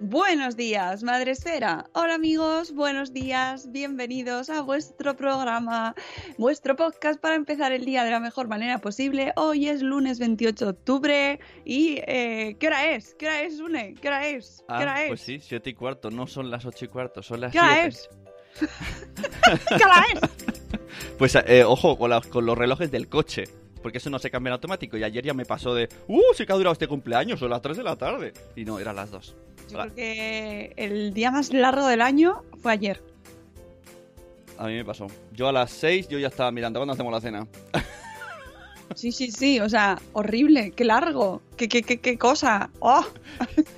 Buenos días, Madre Esfera. Hola amigos, buenos días, bienvenidos a vuestro programa, vuestro podcast para empezar el día de la mejor manera posible. Hoy es lunes 28 de octubre y eh, ¿qué hora es? ¿Qué hora es, Une? ¿Qué hora es? ¿Qué Ah, hora es? pues sí, siete y cuarto, no son las ocho y cuarto, son las ¿Qué hora es? ¿Qué hora es? Pues eh, ojo con, la- con los relojes del coche, porque eso no se cambia en automático. Y ayer ya me pasó de, ¡uh! Sí que ha durado este cumpleaños, son las 3 de la tarde. Y no, eran las 2. Yo creo que el día más largo del año fue ayer. A mí me pasó. Yo a las 6 yo ya estaba mirando cuando hacemos la cena. Sí, sí, sí, o sea, horrible, qué largo, qué, qué, qué, qué cosa. ¡Oh!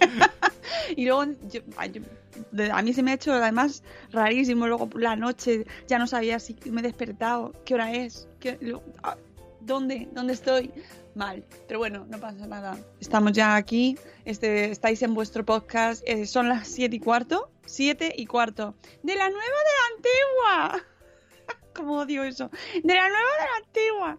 y luego, yo- a mí se me ha hecho además rarísimo. Luego la noche ya no sabía si me he despertado, qué hora es, qué- luego, ah, dónde, dónde estoy. Mal, pero bueno, no pasa nada. Estamos ya aquí, este, estáis en vuestro podcast, eh, son las siete y cuarto, siete y cuarto. De la nueva de la antigua. ¿Cómo odio eso? De la nueva de la antigua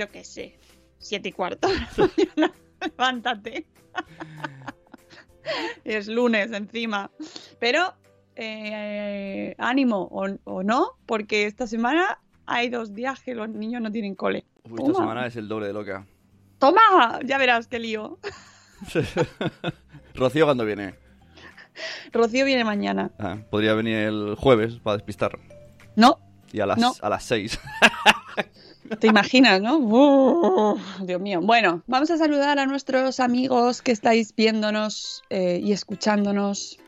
yo qué sé, siete y cuarto. Levántate. es lunes encima. Pero eh, ánimo o, o no, porque esta semana hay dos días que los niños no tienen cole. Uy, esta semana es el doble de loca. ¡Toma! Ya verás qué lío. Rocío cuando viene. Rocío viene mañana. Ah, podría venir el jueves para despistar. No, Y a las, No. a las 6. te imaginas, ¿no? Uf, Dios mío. Bueno, vamos a saludar a nuestros amigos que estáis viéndonos eh, y escuchándonos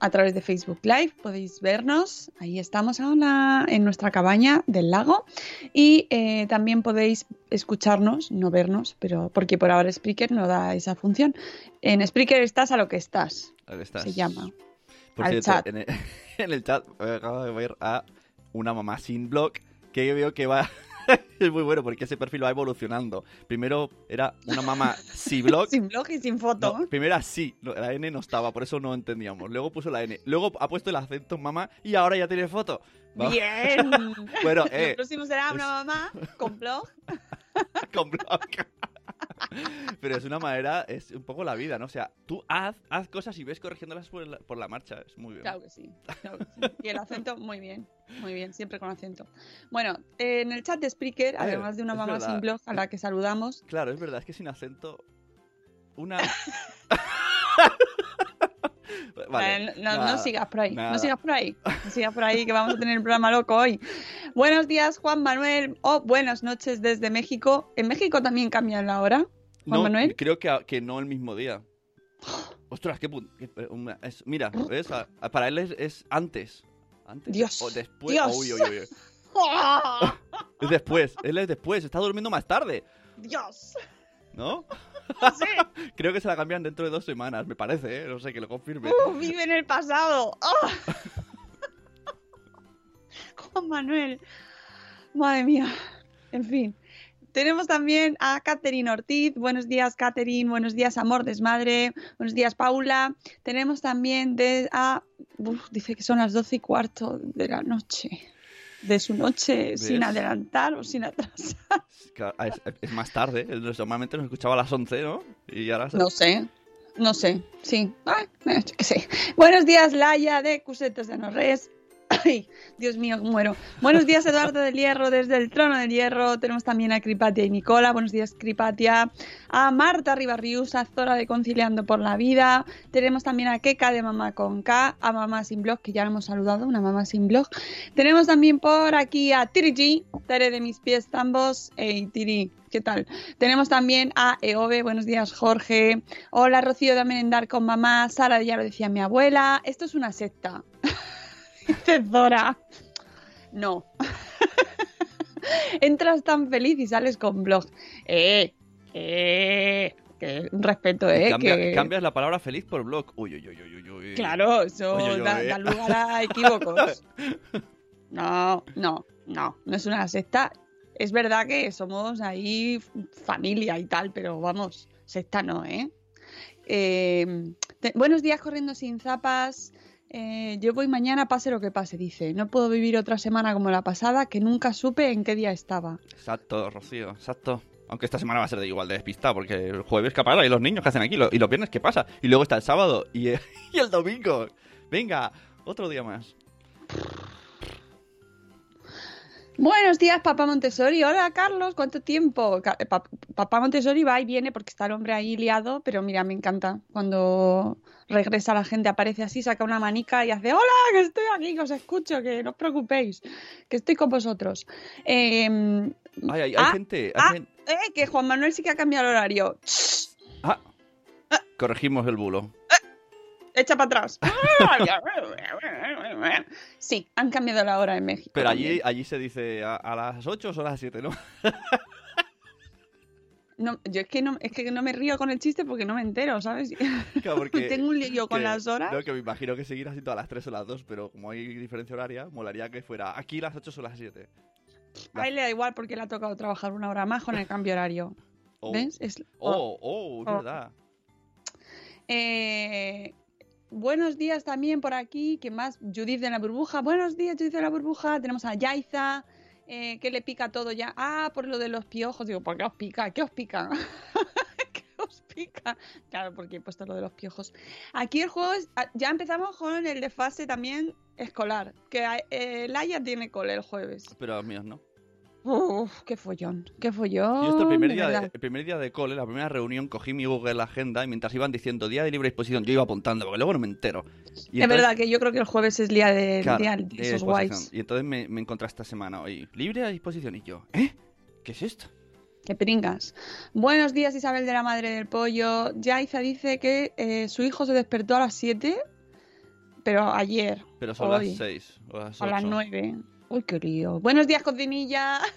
a través de Facebook Live. Podéis vernos. Ahí estamos ahora en nuestra cabaña del lago. Y eh, también podéis escucharnos, no vernos, pero porque por ahora Spreaker no da esa función. En Spreaker estás a lo que estás, Ahí estás. se llama. Por al cierto, chat. En, el, en el chat eh, acabo de ver a una mamá sin blog que veo que va... es muy bueno porque ese perfil va evolucionando. Primero era una mamá sin blog. Sin blog y sin foto. No, primero era sí, no, la N no estaba, por eso no entendíamos. Luego puso la N. Luego ha puesto el acento en mamá y ahora ya tiene foto. Va- Bien. Bueno, eh, próximo será una es- mamá con blog. con blog. Pero es una manera, es un poco la vida, ¿no? O sea, tú haz, haz cosas y ves corrigiéndolas por la, por la marcha. Es muy bien. Claro que sí. claro que sí. Y el acento, muy bien. Muy bien, siempre con acento. Bueno, eh, en el chat de Spreaker, Eh, además de una mamá verdad. sin blog a la que saludamos, Claro, es verdad, es que sin acento. Una. vale. no, sigas por ahí, nada. no sigas por ahí, no sigas por ahí que vamos a tener el programa loco hoy. Buenos días, Juan Manuel, o buenas noches desde México. ¿En México también cambian la hora? Juan No, Manuel. creo que, que no el mismo día. Ostras, qué qué- es- Mira, ¿ves? A- a- Para él es, es antes. Antes. Dios, O después. Dios. Uy, uy, uy, uy. Es después, él es después, está durmiendo más tarde, Dios. ¿No? Creo que se la cambian dentro de dos semanas, me parece, ¿eh? No sé, que lo confirme. Uh, vive en el pasado. ¡Ah! Juan Manuel. Madre mía. En fin. Tenemos también a Catherine Ortiz. Buenos días, Catherine. Buenos días, Amor Desmadre. Buenos días, Paula. Tenemos también de a. Uf, dice que son las doce y cuarto de la noche. De su noche, sin adelantar o sin atrasar. Claro, Es, es más tarde, normalmente nos escuchaba a las 11, ¿no? Y ahora... No sé. No sé. Sí. Eh, sé. Buenos días, Laia de Cusetas de Norres. Ay, Dios mío, muero. Buenos días, Eduardo del Hierro, desde el Trono del Hierro. Tenemos también a Cripatia y Nicola. Buenos días, Cripatia. A Marta Ribarrius, a Zora de Conciliando por la Vida. Tenemos también a Keka de Mamá con K, a Mamá sin Blog, que ya la hemos saludado, una Mamá sin Blog. Tenemos también por aquí a Tiri G, Tere de mis pies tambos. Hey, Tiri, ¿qué tal? Tenemos también a Eove, buenos días Jorge. Hola Rocío de Merendar con mamá. Sara, ya lo decía mi abuela. Esto es una secta. Dice Zora. No. Entras tan feliz y sales con blog. Eh, eh. Que respeto, eh. Cambia- que... Cambias la palabra feliz por blog. Uy, uy, uy, uy, uy, uy. Claro, eso da, eh. da lugar a equívocos. No, no, no, no es una secta. Es verdad que somos ahí familia y tal, pero vamos, secta no, ¿eh? Eh, te- buenos días corriendo sin zapas. Eh, yo voy mañana pase lo que pase, dice. No puedo vivir otra semana como la pasada, que nunca supe en qué día estaba. Exacto, Rocío, exacto. Aunque esta semana va a ser de igual de despistado, porque el jueves ¿qué pasa? ¿Y los niños qué hacen aquí? ¿Y los viernes qué pasa? Y luego está el sábado y, y el domingo. Venga, otro día más. Buenos días, papá Montessori. Hola, Carlos. ¿Cuánto tiempo? Eh, pa- papá Montessori va y viene porque está el hombre ahí liado, pero mira, me encanta. Cuando regresa la gente, aparece así, saca una manica y hace, hola, que estoy aquí, que os escucho, que no os preocupéis, que estoy con vosotros. Eh, Ay, hay, hay Ah, gente... hay ah. eh, que Juan Manuel sí que ha cambiado el horario. Ah, corregimos el bulo. Echa para atrás. Sí, han cambiado la hora en México. Pero allí, allí se dice a, a las 8 o a las 7, ¿no? No, yo es que no, es que no me río con el chiste porque no me entero, ¿sabes? Claro, porque- Tengo un lío con que- las horas. No, que me imagino que seguir así todas las 3 o las 2, pero como hay diferencia horaria, molaría que fuera aquí las 8 o las 7. A él le da igual porque le ha tocado trabajar una hora más con el cambio horario. Oh, ¿Ves? Es- oh, oh, es Oh. verdad. Eh, buenos días también por aquí. ¿Quién más? Judith de la burbuja. Buenos días, Judith de la burbuja. Tenemos a Yaiza. eh, que le pica todo ya. Ah, por lo de los piojos. Digo, ¿por qué os pica? ¿Qué os pica? ¿Qué os pica? Claro, porque he puesto lo de los piojos. Aquí el juego es. ah, Ya empezamos con el de fase también escolar. Que eh, Laia tiene cole el jueves. Pero los míos no. Uf, qué follón. Qué follón. Yo esto el primer, día de, verdad. el primer día de cole, la primera reunión, cogí mi Google Agenda y mientras iban diciendo día de libre disposición, yo iba apuntando, porque luego no me entero. Y es entonces- verdad que yo creo que el jueves es día de, Claro, día de esos guays. Y entonces me, me encontré esta semana hoy, libre a disposición, y yo, ¿eh? ¿Qué es esto? Que pringas. Buenos días, Isabel de la Madre del Pollo. Yaiza dice que eh, su hijo se despertó a las 7, pero ayer, Pero son Hoy. las 6 o las a las 8. 9. Uy, qué lío. Buenos días, cocinilla.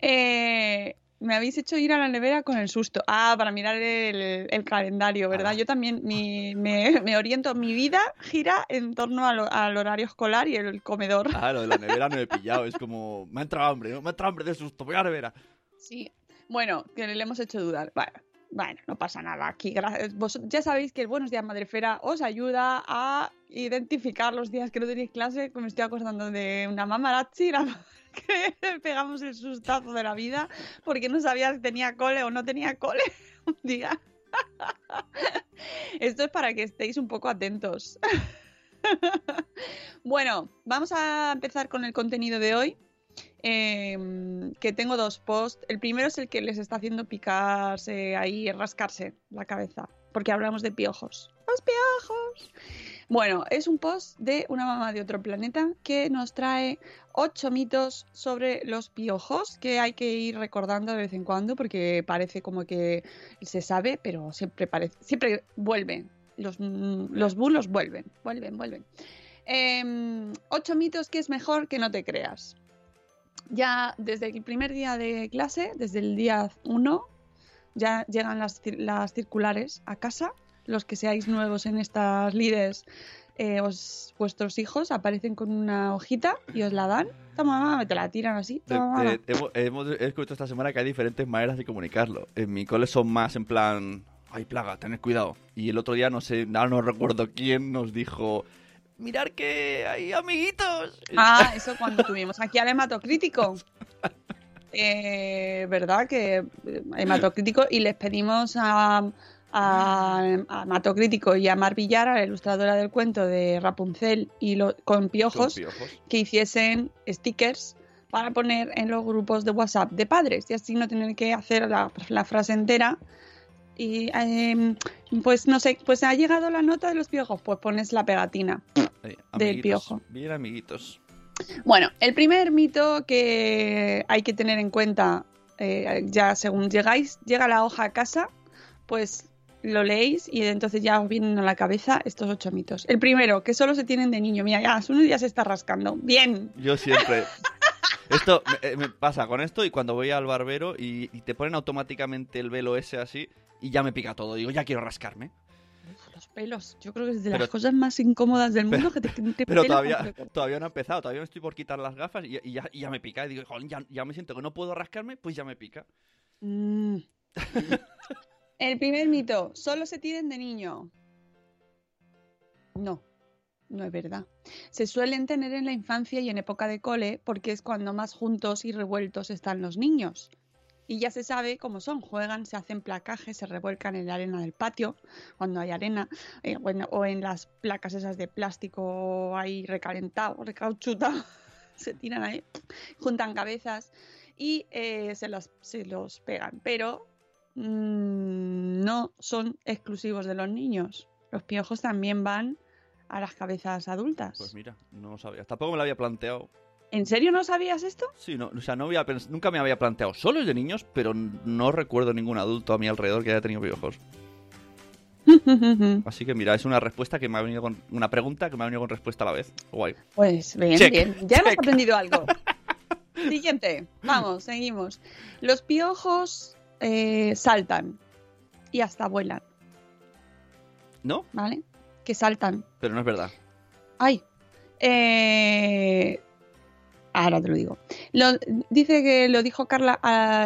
Eh, me habéis hecho ir a la nevera con el susto. Ah, para mirar el, el calendario, ¿verdad? Ah. Yo también mi- me, me oriento. Mi vida gira en torno al, al horario escolar y el comedor. Ah, lo de la nevera no he pillado, es como, me ha entrado hambre, ¿no? Me ha entrado hambre de susto, voy a la nevera. Sí, bueno, que le hemos hecho dudar. Bueno, bueno, no pasa nada. Aquí, vos ya sabéis que el Buenos Días Madrefera os ayuda a identificar los días que no tenéis clase. que Me estoy acordando de una mamarazzi, la que pegamos el sustazo de la vida porque no sabía si tenía cole o no tenía cole un día. Esto es para que estéis un poco atentos. Bueno, vamos a empezar con el contenido de hoy. em, que tengo dos posts. El primero es el que les está haciendo picarse ahí, rascarse la cabeza, porque hablamos de piojos. ¡Los piojos! Bueno, es un post de una mamá de otro planeta que nos trae ocho mitos sobre los piojos que hay que ir recordando de vez en cuando porque parece como que se sabe, pero siempre parece, siempre vuelven. Los, mm, los bulos vuelven, vuelven, vuelven. Em, ocho mitos que es mejor que no te creas. Ya desde el primer día de clase, desde el día 1, ya llegan las, las circulares a casa. Los que seáis nuevos en estas líderes, eh, os- vuestros hijos aparecen con una hojita y os la dan. Toma, mamá, te la tiran así. Toma, mamá. te- hemos, hemos he descubierto esta semana que hay diferentes maneras de comunicarlo. En mi cole son más en plan, hay plaga, tened cuidado. Y el otro día, no sé, ahora no recuerdo quién nos dijo, mirar que hay amiguitos. Ah, eso cuando tuvimos aquí al hematocrítico. Eh, ¿Verdad? Que eh, hematocrítico y les pedimos a, a, a hematocrítico y a Mar Villar, a la ilustradora del cuento de Rapunzel y lo- con piojos, que hiciesen stickers para poner en los grupos de WhatsApp de padres y así no tener que hacer la, la frase entera. Y em, pues no sé, pues ha llegado la nota de los piojos, pues pones la pegatina. Ahí, Del piojo. Bien, amiguitos. Bueno, el primer mito que hay que tener en cuenta, eh, ya según llegáis, llega la hoja a casa, pues lo leéis y entonces ya os vienen a la cabeza estos ocho mitos. El primero, que solo se tienen de niño. Mira, ya, uno ya se está rascando. Bien. Yo siempre... Esto me, eh, me pasa con esto y cuando voy al barbero y, y te ponen automáticamente el velo ese así y ya me pica todo. Digo, ya quiero rascarme. Pelos. Yo creo que es de Pero- las cosas más incómodas del mundo que te, te Pero todavía, todavía no ha empezado, todavía me estoy por quitar las gafas y, y ya, y ya me pica. Y digo, "Jolín, ya, ya me siento que no puedo rascarme, pues ya me pica. Mm. El primer mito, solo se tienen de niño. No, no es verdad. Se suelen tener en la infancia y en época de cole porque es cuando más juntos y revueltos están los niños. Y ya se sabe cómo son, juegan, se hacen placajes, se revuelcan en la arena del patio, cuando hay arena, eh, bueno, o en las placas esas de plástico ahí recalentado, recauchutado, se tiran ahí, juntan cabezas y eh, se, las, se los pegan. Pero mm, no son exclusivos de los niños. Los piojos también van a las cabezas adultas. Pues mira, no sabía. Tampoco me lo había planteado. ¿En serio no sabías esto? Sí, no, o sea, no había pens- nunca me había planteado. Solo es de niños, pero no recuerdo ningún adulto a mi alrededor que haya tenido piojos. Así que mira, es una respuesta que me ha venido con. Una pregunta que me ha venido con respuesta a la vez. Guay. Pues bien, Check, bien. Ya hemos aprendido algo. Siguiente. Vamos, seguimos. Los piojos eh, saltan y hasta vuelan, ¿No? ¿vale? Que saltan. Pero no es verdad. Ay. Eh, ahora te lo digo. Lo- dice que lo dijo Carla,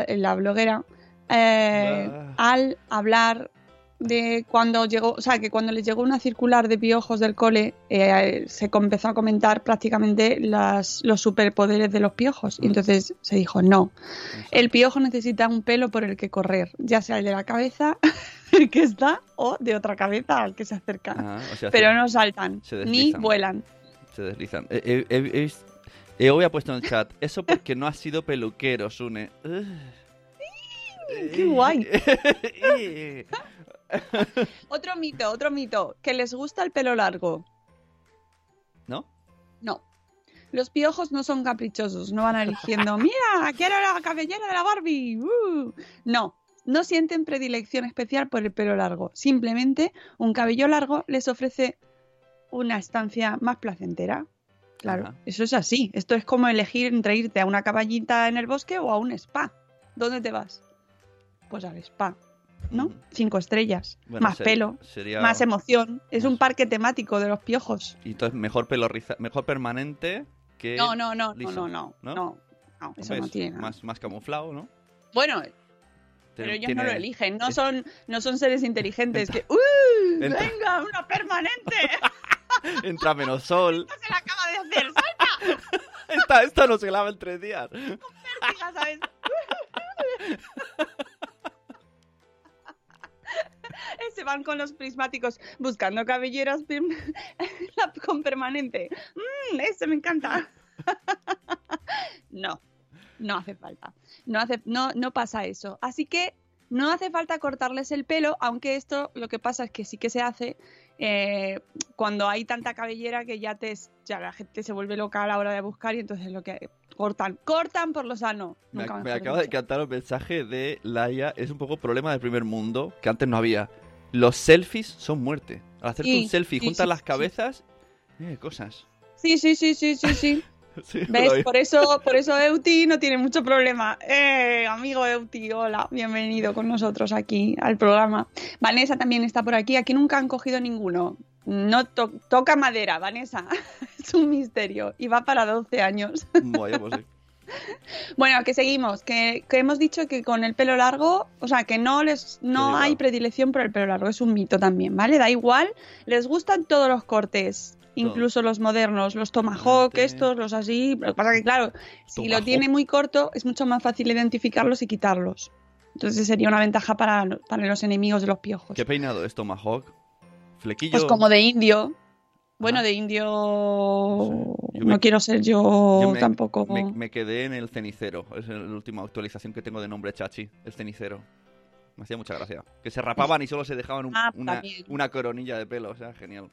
la bloguera, eh, Ah. al hablar de cuando llegó, o sea, que cuando les llegó una circular de piojos del cole, eh, se empezó a comentar prácticamente las, los superpoderes de los piojos. Y entonces se dijo, no, el piojo necesita un pelo por el que correr, ya sea el de la cabeza, el que está, o de otra cabeza al que se acerca. Ah, o sea, Pero se, no saltan, ni vuelan. se deslizan. Eh, eh, eh, hoy ha puesto en el chat. Eso porque no ha sido peluquero, Sune. ¡Qué guay! Otro mito, otro mito, que les gusta el pelo largo. ¿No? No. Los piojos no son caprichosos, no van eligiendo, mira, quiero la cabellera de la Barbie. ¡uh!". No, no sienten predilección especial por el pelo largo. Simplemente un cabello largo les ofrece una estancia más placentera. Claro, Ajá. eso es así. Esto es como elegir entre irte a una caballita en el bosque o a un spa. ¿Dónde te vas? Pues al spa, ¿no? Cinco estrellas, Bueno, más pelo, Sería... más emoción. Es un parque temático de los piojos. Y entonces mejor pelo riza... mejor permanente que... No, no, no, no, no, no, ¿no? no, no, eso no tiene nada. Más, más camuflado, ¿no? Bueno, pero ellos tiene- no lo eligen, no son, no son seres inteligentes que ¡Uh! Entra- ¡Venga, una permanente! Entra menos sol. se la acaba ¡Salta! esta, esta no se lava en tres días. Se van con los prismáticos buscando cabelleras con permanente. ¡Mmm! ¡Ese me encanta! no, no hace falta. No, hace, no, no pasa eso. Así que no hace falta cortarles el pelo, aunque esto lo que pasa es que sí que se hace eh, cuando hay tanta cabellera que ya, te, ya la gente se vuelve loca a la hora de buscar y entonces lo que cortan, cortan por lo sano. Me, me acaba de cantar un mensaje de Laia. Es un poco problema del primer mundo que antes no había. Los selfies son muerte. Al hacerte un selfie sí, juntas sí, las sí. cabezas, eh, cosas. Sí, sí, sí, sí, sí, sí. Sí, ¿Ves? Por eso, por eso Euti no tiene mucho problema. Eh, amigo Euti, hola, bienvenido con nosotros aquí al programa. Vanessa también está por aquí. Aquí nunca han cogido ninguno. No to- toca madera, Vanessa. es un misterio. Y va para 12 años. Vaya, pues sí. Bueno, que seguimos, que, que hemos dicho que con el pelo largo, o sea, que no les no hay predilección por el pelo largo, es un mito también, ¿vale? Da igual, les gustan todos los cortes, incluso los modernos, los tomahawk, estos, los así, lo que pasa que claro, si lo tiene muy corto es mucho más fácil identificarlos y quitarlos. Entonces sería una ventaja para, para los enemigos de los piojos. ¿Qué peinado es Tomahawk? ¿Flequillo? Pues como de indio. Bueno, Ah. de indio no me- quiero ser yo, Yo me, tampoco. Me, me quedé en el cenicero. Es la última actualización que tengo de nombre Chachi. El cenicero. Me hacía mucha gracia. Que se rapaban y solo se dejaban un- Ah, una coronilla de pelo. O sea, genial.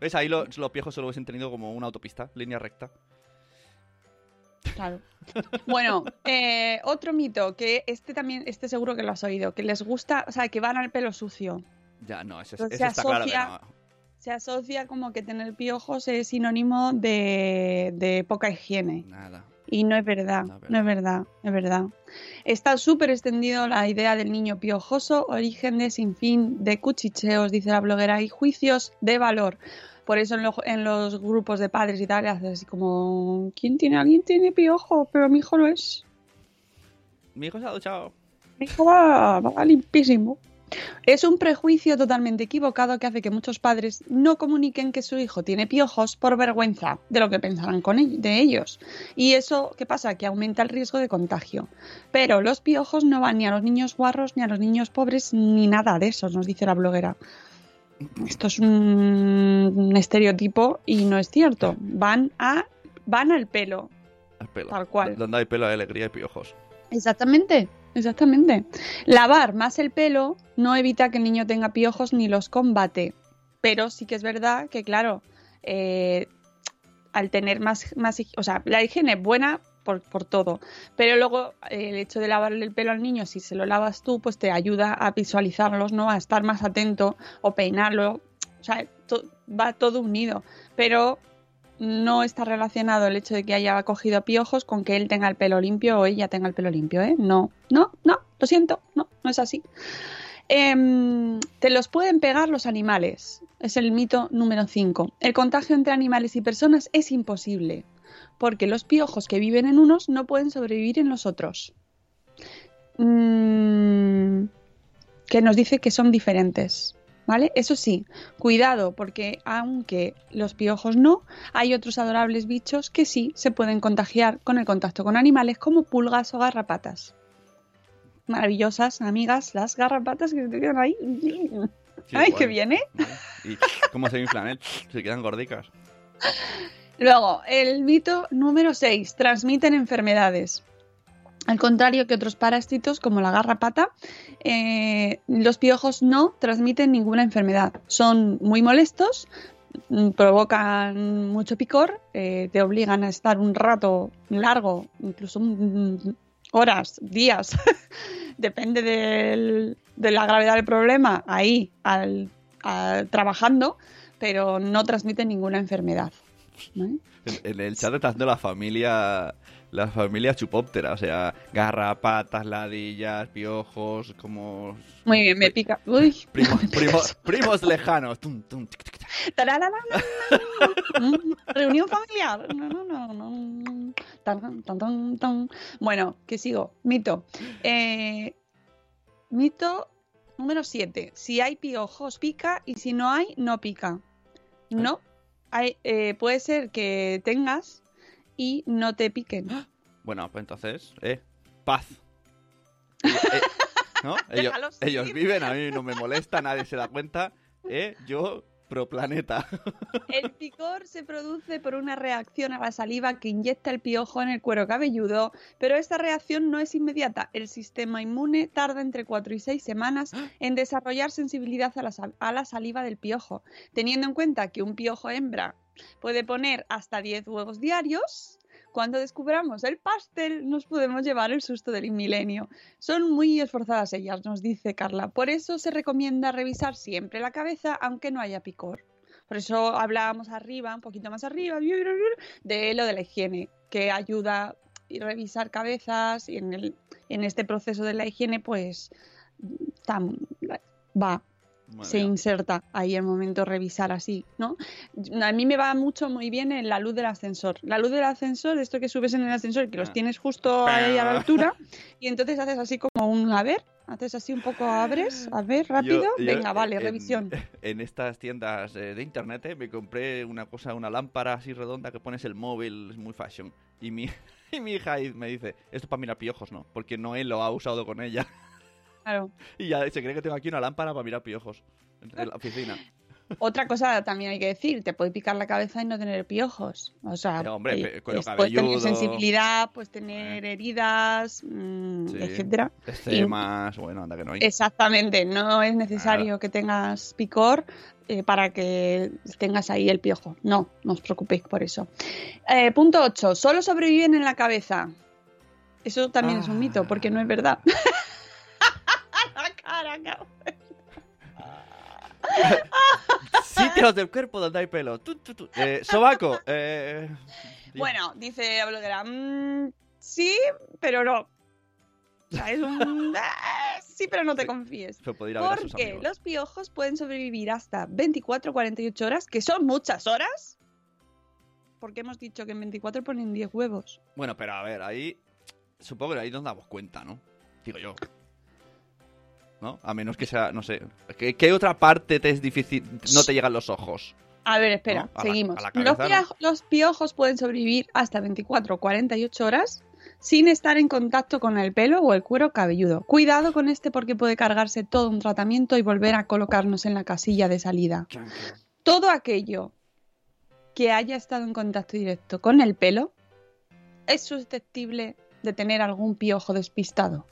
¿Ves? Ahí los, los piojos solo hubiesen tenido como una autopista, línea recta. Claro. Bueno, eh, otro mito, que este también, este seguro que lo has oído, que les gusta, o sea, que van al pelo sucio. Ya, no, ese, ese se está claro que asocia- no. Se asocia como que tener piojos es sinónimo de, de poca higiene. Nada. Y no es verdad, No es no es verdad, es verdad. Está súper extendido la idea del niño piojoso, origen de sinfín de cuchicheos, dice la bloguera, y juicios de valor. Por eso en, lo- en los grupos de padres y tal, haces así como, ¿quién tiene? ¿Alguien tiene piojo? Pero mi hijo lo es. Mi hijo se ha duchado. Mi hijo va, va limpísimo. Es un prejuicio totalmente equivocado que hace que muchos padres no comuniquen que su hijo tiene piojos por vergüenza de lo que pensarán con ell- de ellos. Y eso, ¿qué pasa? Que aumenta el riesgo de contagio. Pero los piojos no van ni a los niños guarros, ni a los niños pobres, ni nada de eso, nos dice la bloguera. Esto es un, un estereotipo y no es cierto. Van a van al pelo. El pelo. Tal cual. Donde hay pelo hay alegría y piojos. Exactamente, exactamente. Lavar más el pelo no evita que el niño tenga piojos ni los combate. Pero sí que es verdad que, claro, eh, al tener más, más, o sea, la higiene es buena por, por todo, pero luego eh, el hecho de lavarle el pelo al niño, si se lo lavas tú, pues te ayuda a visualizarlos, ¿no? A estar más atento o peinarlo. O sea, va todo unido. Pero no está relacionado el hecho de que haya cogido piojos con que él tenga el pelo limpio o ella tenga el pelo limpio, ¿eh? No, no, no, lo siento, no, no es así. Em, te los pueden pegar los animales, es el mito número 5. El contagio entre animales y personas es imposible, porque los piojos que viven en unos no pueden sobrevivir en los otros. Mm, que nos dice que son diferentes. ¿Vale? Eso sí, cuidado, porque aunque los piojos no, hay otros adorables bichos que sí se pueden contagiar con el contacto con animales, como pulgas o garrapatas. Maravillosas, amigas, las garrapatas que te quedan ahí. Sí, ¡Ay, qué viene! ¿Y cómo se inflan, eh? Se quedan gordicas. Luego, el mito número 6. Transmiten enfermedades. Al contrario que otros parásitos como la garrapata, eh, los piojos no transmiten ninguna enfermedad. Son muy molestos, mm, provocan mucho picor, eh, te obligan a estar un rato largo, incluso mm, horas, días, depende de la gravedad del problema, ahí al- trabajando, pero no transmiten ninguna enfermedad. ¿Vale? En, en el chat está haciendo la familia. La familia chupóptera, o sea, garrapatas, ladillas, piojos, como. Muy bien, me pica. Uy. Primos, primos, primos lejanos. Tum, tum, tic, tic, tic. Tararara. Mm, Reunión familiar. No, no, no, no. Tan, tan, tan, tan. Bueno, que sigo. Mito. Eh, mito número 7. Si hay piojos, pica y si no hay, no pica. No. Hay, eh, puede ser que tengas y no te piquen. Bueno, pues entonces, eh, paz. Eh, ¿No? Ellos, ellos viven, a mí no me molesta, nadie se da cuenta. Eh, yo, pro planeta. El picor se produce por una reacción a la saliva que inyecta el piojo en el cuero cabelludo, pero esta reacción no es inmediata. El sistema inmune tarda entre 4 y 6 semanas en desarrollar sensibilidad a la, a la saliva del piojo. Teniendo en cuenta que un piojo hembra puede poner hasta 10 huevos diarios, cuando descubramos el pastel nos podemos llevar el susto del milenio. Son muy esforzadas ellas, nos dice Carla. Por eso se recomienda revisar siempre la cabeza aunque no haya picor. Por eso hablábamos arriba, un poquito más arriba, de lo de la higiene, que ayuda a revisar cabezas y en, el, en este proceso de la higiene, pues va, Madre se inserta ahí el momento revisar así, ¿no? A mí me va mucho muy bien en la luz del ascensor. La luz del ascensor, esto que subes en el ascensor, que los Ah. tienes justo ahí a la altura, y entonces haces así como un a ver, haces así un poco abres, a ver, rápido, Yo- yo, venga, vale, en- revisión. En estas tiendas eh, de internet eh, me compré una cosa, una lámpara así redonda que pones el móvil, es muy fashion. Y mi, y mi hija me dice, esto es para mirar piojos, ¿no? Porque Noé lo ha usado con ella. Claro. Y ya se cree que tengo aquí una lámpara para mirar piojos en la oficina. Otra cosa también hay que decir, te puede picar la cabeza y no tener piojos. O sea, Pero, hombre, puedes tener sensibilidad, puedes tener heridas, mm, Sí. etcétera. Estemas, bueno, anda que no hay. Exactamente, no es necesario que tengas picor eh, para que tengas ahí el piojo. No, no os preocupéis por eso. Eh, punto 8. Solo sobreviven en la cabeza. Eso también es un mito, porque no es verdad. cara, cabrón. Sitios del cuerpo donde hay pelo. Tu, tu, tu. Eh, sobaco. Eh... Bueno, dice Bloguera, "Mm, sí, pero no. O sea, es un... ah, sí, pero no te confíes. Porque los piojos pueden sobrevivir hasta 24 48 horas, que son muchas horas. Porque hemos dicho que en 24 ponen 10 huevos. Bueno, pero a ver, ahí. Supongo que ahí nos damos cuenta, ¿no? Digo yo. ¿No? A menos que sea, no sé. ¿Qué, qué otra parte te es difícil? No te llegan los ojos. A ver, espera, ¿No? A la- seguimos. los, pia- los piojos pueden sobrevivir hasta 24 48 horas sin estar en contacto con el pelo o el cuero cabelludo. Cuidado con este porque puede cargarse todo un tratamiento y volver a colocarnos en la casilla de salida. Todo aquello que haya estado en contacto directo con el pelo es susceptible de tener algún piojo despistado.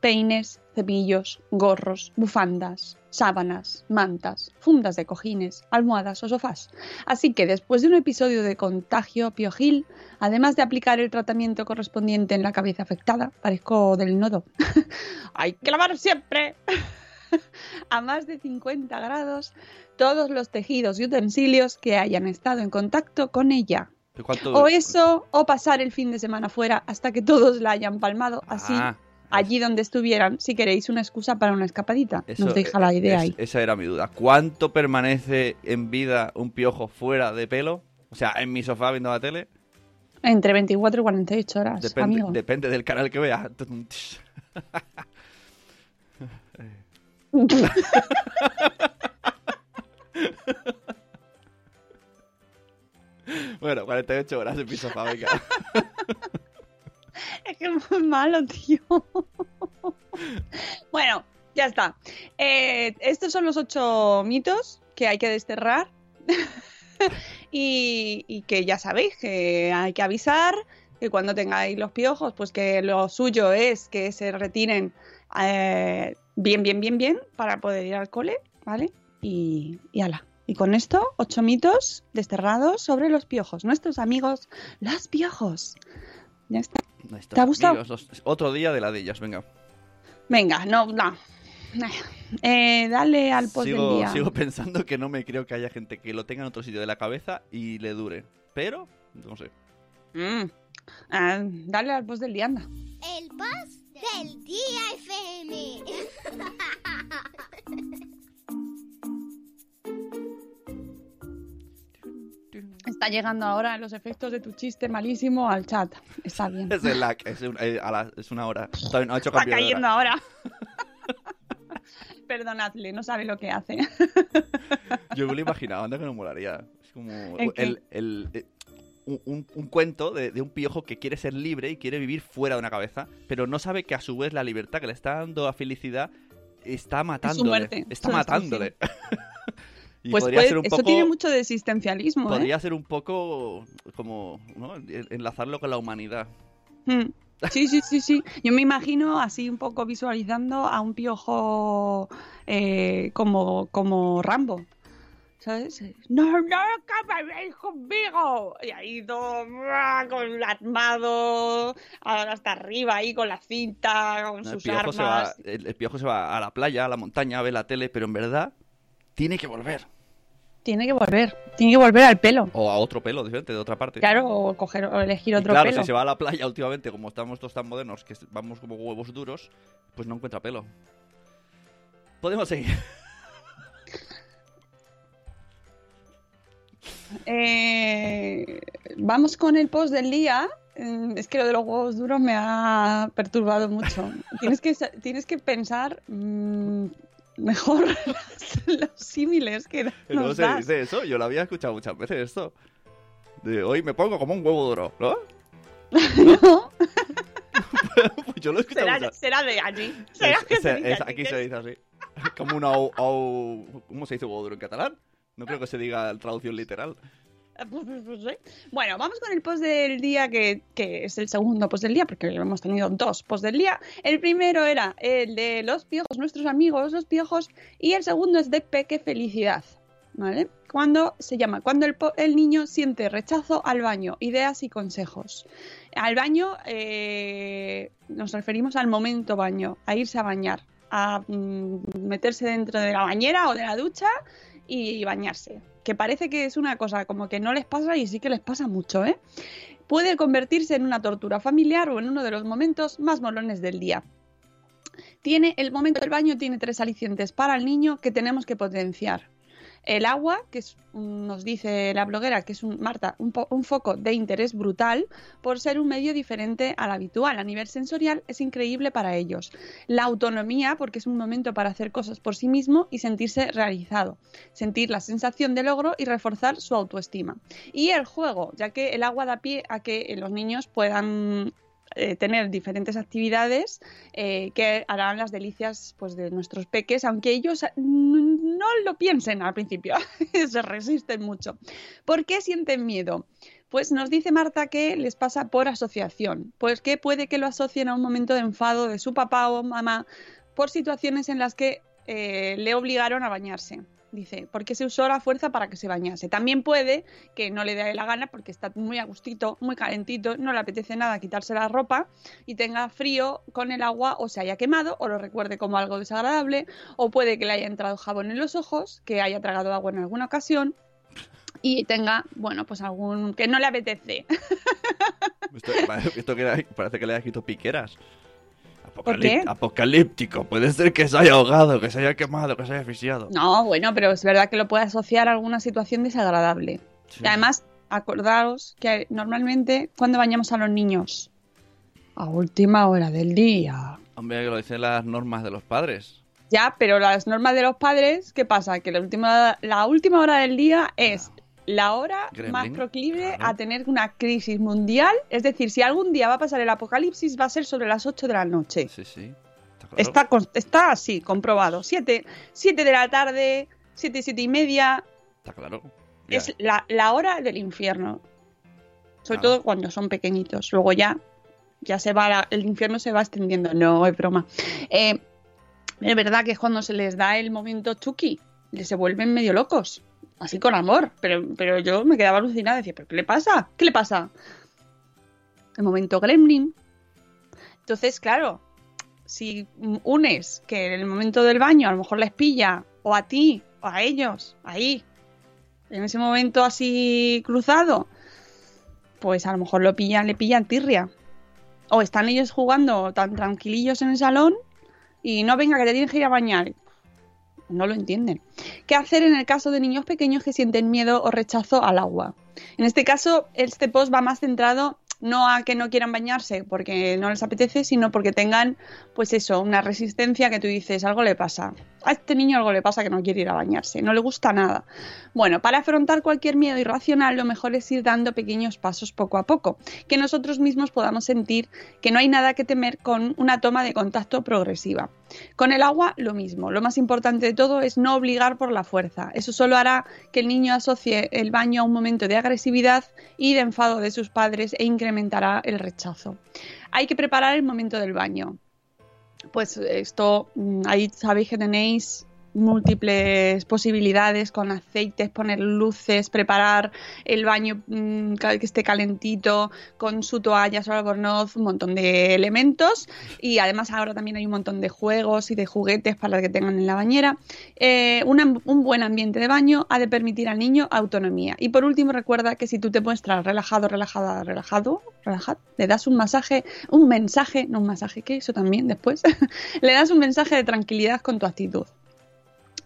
Peines, cepillos, gorros, bufandas, sábanas, mantas, fundas de cojines, almohadas o sofás. Así que después de un episodio de contagio piojil, además de aplicar el tratamiento correspondiente en la cabeza afectada, parezco del nodo, hay que lavar siempre a más de 50 grados todos los tejidos y utensilios que hayan estado en contacto con ella. ¿Cuánto- O eso, o pasar el fin de semana fuera hasta que todos la hayan palmado, así Ah, allí donde estuvieran, si queréis una excusa para una escapadita. eso- Nos deja la eh, idea es- ahí. Esa era mi duda. ¿Cuánto permanece en vida un piojo fuera de pelo? O sea, en mi sofá viendo la tele. Entre 24 y 48 horas, Depende, amigo. depende del canal que vea. bueno, 48 horas en mi sofá, venga. Es que es muy malo, tío. bueno, ya está. Eh, estos son los ocho mitos que hay que desterrar. y, y que ya sabéis que hay que avisar que cuando tengáis los piojos, pues que lo suyo es que se retiren eh, bien, bien, bien, bien para poder ir al cole, ¿vale? Y, y ala. Y con esto, ocho mitos desterrados sobre los piojos. Nuestros amigos, los piojos. Ya está. Está, ¿Te ha gustado? otro día de ladillas, venga. Venga, no, no. Eh, dale al post del día. sigo pensando que no me creo que haya gente que lo tenga en otro sitio de la cabeza y le dure. Pero, no sé. Mm. Ah, dale al post del día, anda. El post del día FM. Está llegando ahora los efectos de tu chiste malísimo al chat. Está bien. Es el lag, es, un- eh, a la- es una hora. Todavía no ha hecho Está cayendo hora. ahora. Perdonadle, no sabe lo que hace. Yo me lo imaginaba, anda que no molaría. Es como ¿El el, el- eh, un, un- cuento de, de un piojo que quiere ser libre y quiere vivir fuera de una cabeza, pero no sabe que a su vez la libertad que le está dando a felicidad está matándole. muerte, está su matándole. y pues podría puede- ser un eso poco. tiene mucho de existencialismo, ¿eh? Podría ser un poco como ¿no? En- enlazarlo con la humanidad. Mm. Sí, sí, sí, sí. Yo me imagino así un poco visualizando a un piojo eh, como, como Rambo. ¿Sabes? No, no acabaréis conmigo. Y ahí todo con armado hasta arriba ahí con la cinta, con El sus piojo, armas. se va, el, el piojo se va a la playa, a la montaña, a ver la tele, pero en verdad tiene que volver. tiene que volver. Tiene que volver al pelo. O a otro pelo diferente, de otra parte. Claro, o coger o elegir Y otro claro, pelo. si se va a la playa últimamente, como estamos todos tan modernos, que vamos como huevos duros, pues no encuentra pelo. Podemos seguir. Eh, vamos con el post del día. Mm, Es que lo de los huevos duros me ha perturbado mucho. tienes, que, tienes que pensar mm, mejor los símiles que No nos se das. dice eso, yo lo había escuchado muchas veces esto. De hoy me pongo como un huevo duro, ¿no? ¿No? Pues yo lo he escuchado será, muchas será de allí. Será Es- que es- se dice es- así, aquí que- se dice así. Como una au, au- ¿Cómo se dice huevo duro en catalán? No creo que se diga en traducción literal. Bueno, vamos con el post del día, que, que es el segundo post del día, porque hemos tenido dos post del día. El primero era el de los piojos, nuestros amigos, los piojos, y el segundo es de Peque Felicidad. ¿Vale? Cuando se llama, cuando el niño siente rechazo al baño, ideas y consejos. Al baño eh, nos referimos al momento baño, a irse a bañar, a mm, meterse dentro de la bañera o de la ducha y bañarse. Que parece que es una cosa como que no les pasa y sí que les pasa mucho, ¿eh? Puede convertirse en una tortura familiar o en uno de los momentos más molones del día. Tiene el momento del baño tiene tres alicientes para el niño que tenemos que potenciar. El agua, que es, nos dice la bloguera que es un, Marta, un foco de interés brutal por ser un medio diferente al habitual. A nivel sensorial es increíble para ellos. La autonomía, porque es un momento para hacer cosas por sí mismo y sentirse realizado. Sentir la sensación de logro y reforzar su autoestima. Y el juego, ya que el agua da pie a que los niños puedan eh, tener diferentes actividades eh, que harán las delicias pues, de nuestros peques, aunque ellos mm, no lo piensen al principio, se resisten mucho. ¿Por qué sienten miedo? Pues nos dice Marta que les pasa por asociación, pues que puede que lo asocien a un momento de enfado de su papá o mamá por situaciones en las que eh, le obligaron a bañarse. Dice, porque se usó la fuerza para que se bañase. También puede que no le dé la gana porque está muy a gustito, muy calentito, no le apetece nada quitarse la ropa y tenga frío con el agua o se haya quemado o lo recuerde como algo desagradable o puede que le haya entrado jabón en los ojos, que haya tragado agua en alguna ocasión y tenga, bueno, pues algún que no le apetece. Esto, esto que parece que le ha escrito piqueras. ¿Por qué? Apocalíptico. Puede ser que se haya ahogado, que se haya quemado, que se haya asfixiado. No, bueno, pero es verdad que lo puede asociar a alguna situación desagradable. Sí. Y además, acordaos que normalmente cuando bañamos a los niños a última hora del día. Hombre, que lo dicen las normas de los padres. Ya, pero las normas de los padres, ¿qué pasa? Que la última, la última hora del día es la hora Gremlin, más proclive claro. a tener una crisis mundial. Es decir, si algún día va a pasar el apocalipsis, va a ser sobre las 8 de la noche. Sí, sí. Está claro. Está, así, comprobado. 7, de la tarde, 7, 7 y media, Está claro. Ya. es la, la hora del infierno. Sobre todo cuando son pequeñitos. Luego ya, ya se va, la- el infierno se va extendiendo. No, es broma. Eh, es verdad que es cuando se les da el momento Chucky. Se vuelven medio locos. Así con amor. Pero, pero yo me quedaba alucinada. Decía, ¿pero qué le pasa? ¿Qué le pasa? El momento Gremlin. Entonces, claro, si unes que en el momento del baño a lo mejor les pilla, o a ti, o a ellos, ahí, en ese momento así cruzado, pues a lo mejor lo pillan, le pillan tirria. O están ellos jugando tan tranquilillos en el salón y no venga que te tienes que ir a bañar. No lo entienden. ¿Qué hacer en el caso de niños pequeños que sienten miedo o rechazo al agua? En este caso, este post va más centrado no a que no quieran bañarse porque no les apetece, sino porque tengan, pues eso, una resistencia que tú dices, algo le pasa. A este niño algo le pasa que no quiere ir a bañarse, no le gusta nada. Bueno, para afrontar cualquier miedo irracional, lo mejor es ir dando pequeños pasos poco a poco, que nosotros mismos podamos sentir que no hay nada que temer con una toma de contacto progresiva. Con el agua, lo mismo. Lo más importante de todo es no obligar por la fuerza. Eso solo hará que el niño asocie el baño a un momento de agresividad y de enfado de sus padres e incrementará el rechazo. Hay que preparar el momento del baño. Pues esto, mm, ahí sabéis que tenéis múltiples posibilidades con aceites, poner luces, preparar el baño mm, ca- que esté calentito con su toalla, su albornoz, un montón de elementos y además ahora también hay un montón de juegos y de juguetes para que tengan en la bañera. Eh, un buen ambiente de baño ha de permitir al niño autonomía. Y por último recuerda que si tú te muestras relajado, relajada, relajado, relajado, le das un masaje, un mensaje, no un masaje, que eso también después, le das un mensaje de tranquilidad con tu actitud.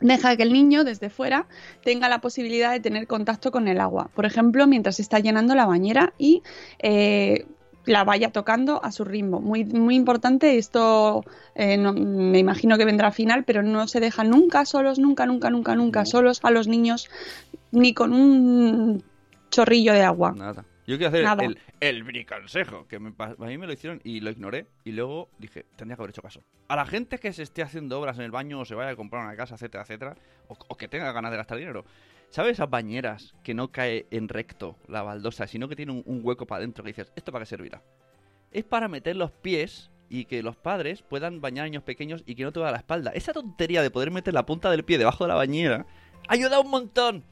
Deja que el niño desde fuera tenga la posibilidad de tener contacto con el agua. Por ejemplo, mientras está llenando la bañera y eh, la vaya tocando a su ritmo. Muy, muy importante, esto eh, no- me imagino que vendrá al final, pero no se deja nunca solos, nunca, nunca, nunca, nunca solos a los niños ni con un chorrillo de agua. Nada. Yo quiero hacer Nada. el, el briconsejo, que me a mí me lo hicieron y lo ignoré. Y luego dije, tendría que haber hecho caso. A la gente que se esté haciendo obras en el baño o se vaya a comprar una casa, etcétera, etcétera, o, o que tenga ganas de gastar dinero. ¿Sabes esas bañeras que no cae en recto la baldosa, sino que tiene un, un hueco para adentro que dices, ¿esto para qué servirá? Es para meter los pies y que los padres puedan bañar a niños pequeños y que no te va a la espalda. Esa tontería de poder meter la punta del pie debajo de la bañera ayuda un montón.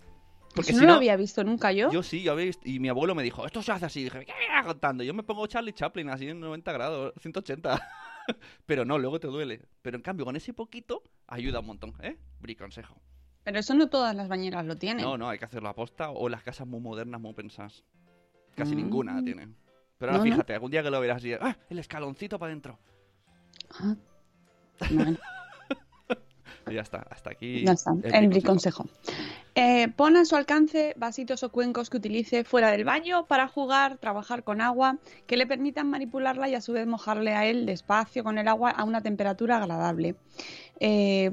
Porque Eso si no lo había visto nunca yo. yo sí, yo había visto- y mi abuelo me dijo, esto se hace así. dije, ¿qué me contando? Yo me pongo Charlie Chaplin así en 90 grados, 180. Pero no, luego te duele. Pero en cambio, con ese poquito, ayuda un montón, ¿eh? Briconsejo. Pero eso no todas las bañeras lo tienen. No, no, hay que hacerlo a posta o las casas muy modernas, muy pensadas. Casi Mm. ninguna tiene. Pero ahora No, no. fíjate, algún día que lo verás así, ¡ah! El escaloncito para adentro. Ah, bueno. Y ya está, hasta aquí. Ya está, el briconsejo. Eh, pon a su alcance vasitos o cuencos que utilice fuera del baño para jugar, trabajar con agua, que le permitan manipularla y a su vez mojarle a él despacio con el agua a una temperatura agradable. Eh,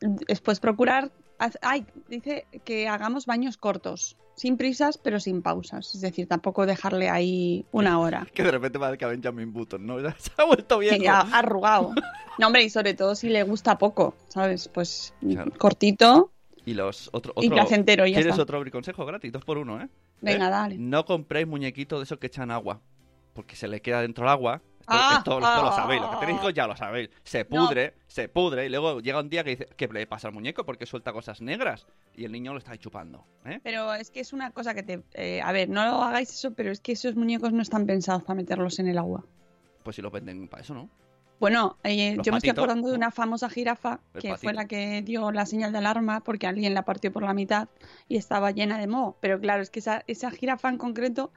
después procurar, haz- ay, dice que hagamos baños cortos, sin prisas pero sin pausas, es decir, tampoco dejarle ahí una hora. Que de repente va a caer Benjamin Button, ¿no? Se ha vuelto viejo. Ya, arrugado. No, hombre, y sobre todo si le gusta poco, ¿sabes? Pues Claro. cortito Y los otro, y otro- placentero, y ya ¿Quieres está. otro briconsejo gratis? Dos por uno, ¿eh? Venga, ¿Eh? dale. No compréis muñequitos de esos que echan agua. Porque se le queda dentro el agua. Esto, Ah, esto- lo ah, sabéis. Lo que tenéis ah. hijos ya lo sabéis. Se No. pudre, se pudre. Y luego llega un día que dice, ¿qué le pasa al muñeco? Porque suelta cosas negras. Y el niño lo está ahí chupando. ¿eh? Pero es que es una cosa que te... eh, a ver, no lo hagáis eso, pero es que esos muñecos no están pensados para meterlos en el agua. Pues si lo venden para eso, ¿no? Bueno, eh, Los yo me estoy acordando de una famosa jirafa que fue la que dio la señal de alarma porque alguien la partió por la mitad y estaba llena de moho. Pero claro, es que esa, esa jirafa en concreto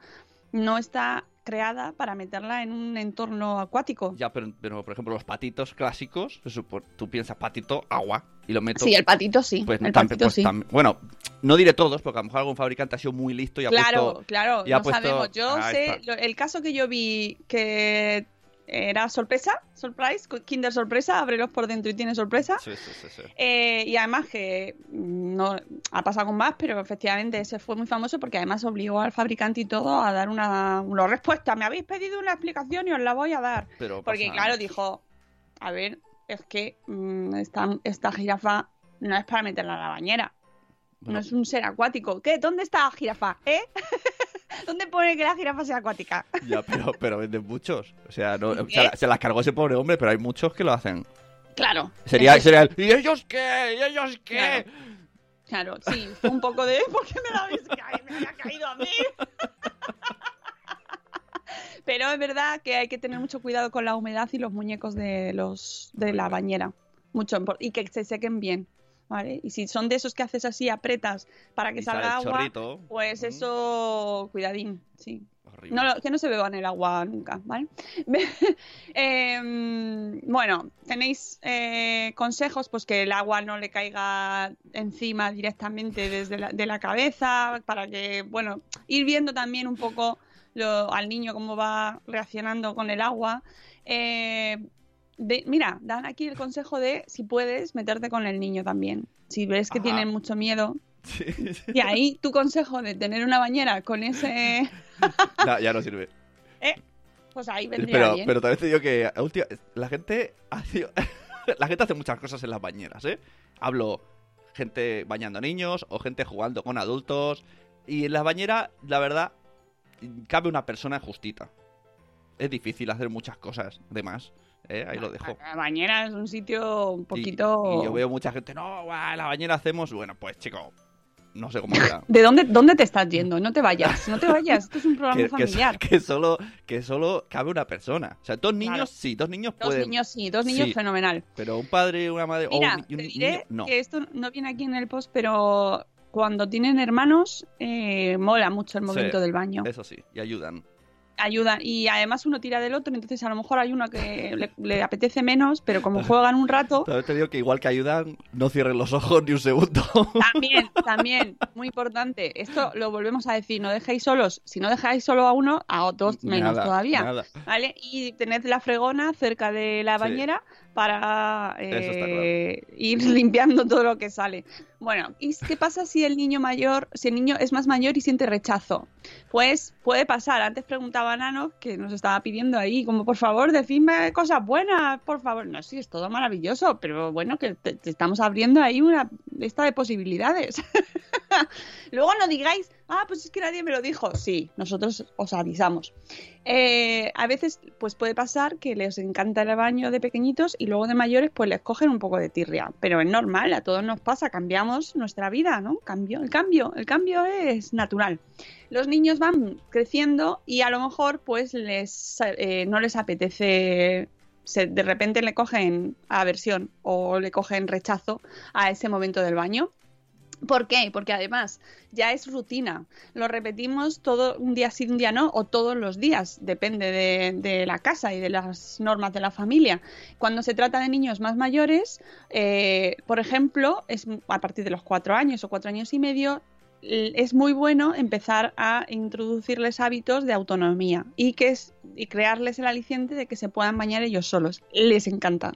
no está creada para meterla en un entorno acuático. Ya, pero, pero por ejemplo, los patitos clásicos, supo- tú piensas patito, agua. Y lo meto. Sí, el patito sí. pues, el tam- patito pues sí. tam- bueno, no diré todos, porque a lo mejor algún fabricante ha sido muy listo y ha Claro, puesto. claro, ha no puesto- sabemos. Yo sé, está. el caso que yo vi que era sorpresa, surprise, Kinder sorpresa, ábrelos por dentro y tiene sorpresa. Sí, sí, sí, sí. Eh, y además que no ha pasado con más, pero efectivamente ese fue muy famoso porque además obligó al fabricante y todo a dar una, una respuesta. Me habéis pedido una explicación y os la voy a dar. Pero Porque claro, dijo, a ver, es que mm, esta, esta jirafa no es para meterla en la bañera. Bueno, No es un ser acuático. ¿Qué? ¿Dónde está la jirafa? ¿Eh? ¿Dónde pone que la jirafa sea acuática? Ya, pero, pero venden muchos. O sea, no, o ¿Qué? sea, se las cargó ese pobre hombre, pero hay muchos que lo hacen. Claro. Sería, sería el, ¿y ellos qué? ¿Y ellos qué? Claro, sí, fue un poco de ¿por qué me la habéis caído? Me había caído a mí. Pero es verdad que hay que tener mucho cuidado con la humedad y los muñecos de los de la bañera. Mucho y que se sequen bien, ¿vale? Y si son de esos que haces así, apretas para que Y salga agua, chorrito. pues Mm, eso, cuidadín, sí. horrible. No, lo- que no se beba en el agua nunca, ¿vale? Em, bueno, tenéis eh, consejos, pues que el agua no le caiga encima directamente desde la, de la cabeza, para que, bueno, ir viendo también un poco lo- al niño cómo va reaccionando con el agua. Eh, de- mira, dan aquí el consejo de si puedes meterte con el niño también. Si ves que Ajá. tienen mucho miedo. Sí. Y ahí tu consejo de tener una bañera con ese... Ya, ya no sirve. Pues ahí vendría Pero, bien. pero también te digo que última- la gente hace, la gente hace muchas cosas en las bañeras, ¿eh? Hablo gente bañando niños o gente jugando con adultos. Y en la bañera, la verdad, cabe una persona justita. Es difícil hacer muchas cosas de más. ¿Eh? Ahí lo dejo. La bañera es un sitio un poquito... Y, yo veo mucha gente, no, la bañera hacemos. Bueno, pues chico, no sé cómo será. ¿De dónde, dónde te estás yendo? No te vayas, no te vayas. Esto es un programa que, que, familiar. que solo, que solo cabe una persona. O sea, dos niños, Claro. sí, dos niños Dos pueden. niños sí, dos niños Sí. fenomenal. Pero un padre, una madre Mira, o un, y un te niño, diré no. que esto no viene aquí en el post, pero cuando tienen hermanos, eh, mola mucho el Sí, momento del baño. Eso sí, y ayudan. Ayuda. Y además uno tira del otro, entonces a lo mejor hay uno que le, le apetece menos, pero como juegan un rato, También te digo que igual que ayudan, no cierren los ojos ni un segundo. también, también, muy importante. Esto lo volvemos a decir, no dejéis solos. Si no dejáis solo a uno, a dos menos Nada, todavía. nada. ¿Vale? Y tened la fregona cerca de la Sí. Para eh, ir limpiando todo lo que sale. Bueno, ¿y qué pasa si el niño mayor, si el niño es más mayor y siente rechazo? Pues puede pasar. Antes preguntaba Nano, que nos estaba pidiendo ahí, como por favor, decidme cosas buenas, por favor. No, sí, es todo maravilloso, pero bueno, que te, te estamos abriendo ahí una lista de posibilidades. Luego no digáis, ah, pues es que nadie me lo dijo. Sí, nosotros os avisamos. Eh, a veces pues puede pasar que les encanta el baño de pequeñitos y luego de mayores pues les cogen un poco de tirria. Pero es normal, a todos nos pasa, cambiamos nuestra vida, ¿no? Cambio, el cambio, el cambio es natural. Los niños van creciendo y a lo mejor pues les eh, no les apetece se- de repente le cogen aversión o le cogen rechazo a ese momento del baño. ¿Por qué? Porque además ya es rutina. Lo repetimos todo un día sí, un día no, o todos los días. Depende de, la casa y de las normas de la familia. Cuando se trata de niños más mayores, eh, por ejemplo, es a partir de los cuatro años o cuatro años y medio, es muy bueno empezar a introducirles hábitos de autonomía y que es y crearles el aliciente de que se puedan bañar ellos solos. Les encanta.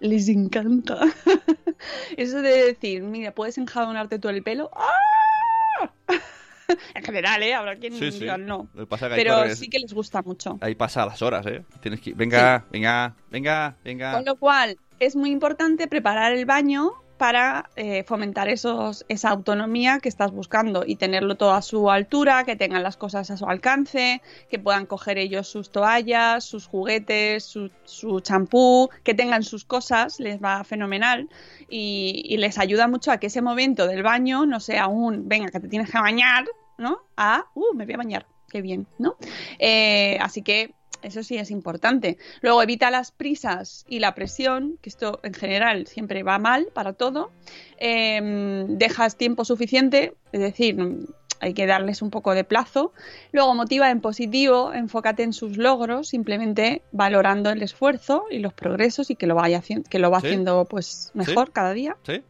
Les encanta. Eso de decir, mira, puedes enjabonarte tú el pelo. ¡Ah! en general, ¿eh? Habrá quien Sí, sí. diga no. Pasa que Pero corres- sí que les gusta mucho. Ahí pasa las horas, ¿eh? Tienes que... Venga, venga, venga, venga. Con lo cual, es muy importante preparar el baño para eh, fomentar esa autonomía que estás buscando y tenerlo todo a su altura, que tengan las cosas a su alcance, que puedan coger ellos sus toallas, sus juguetes, su champú, que tengan sus cosas, les va fenomenal y, y les ayuda mucho a que ese momento del baño no sea un, venga, que te tienes que bañar, ¿no? A, uh, me voy a bañar, qué bien, ¿no? Eh, así que eso sí es importante. Luego evita las prisas y la presión, que esto en general siempre va mal para todo. Eh, dejas tiempo suficiente, es decir, hay que darles un poco de plazo. Luego motiva en positivo, enfócate en sus logros, simplemente valorando el esfuerzo y los progresos y que lo vaya haciendo, que lo va Sí. haciendo pues mejor cada día. ¿Sí?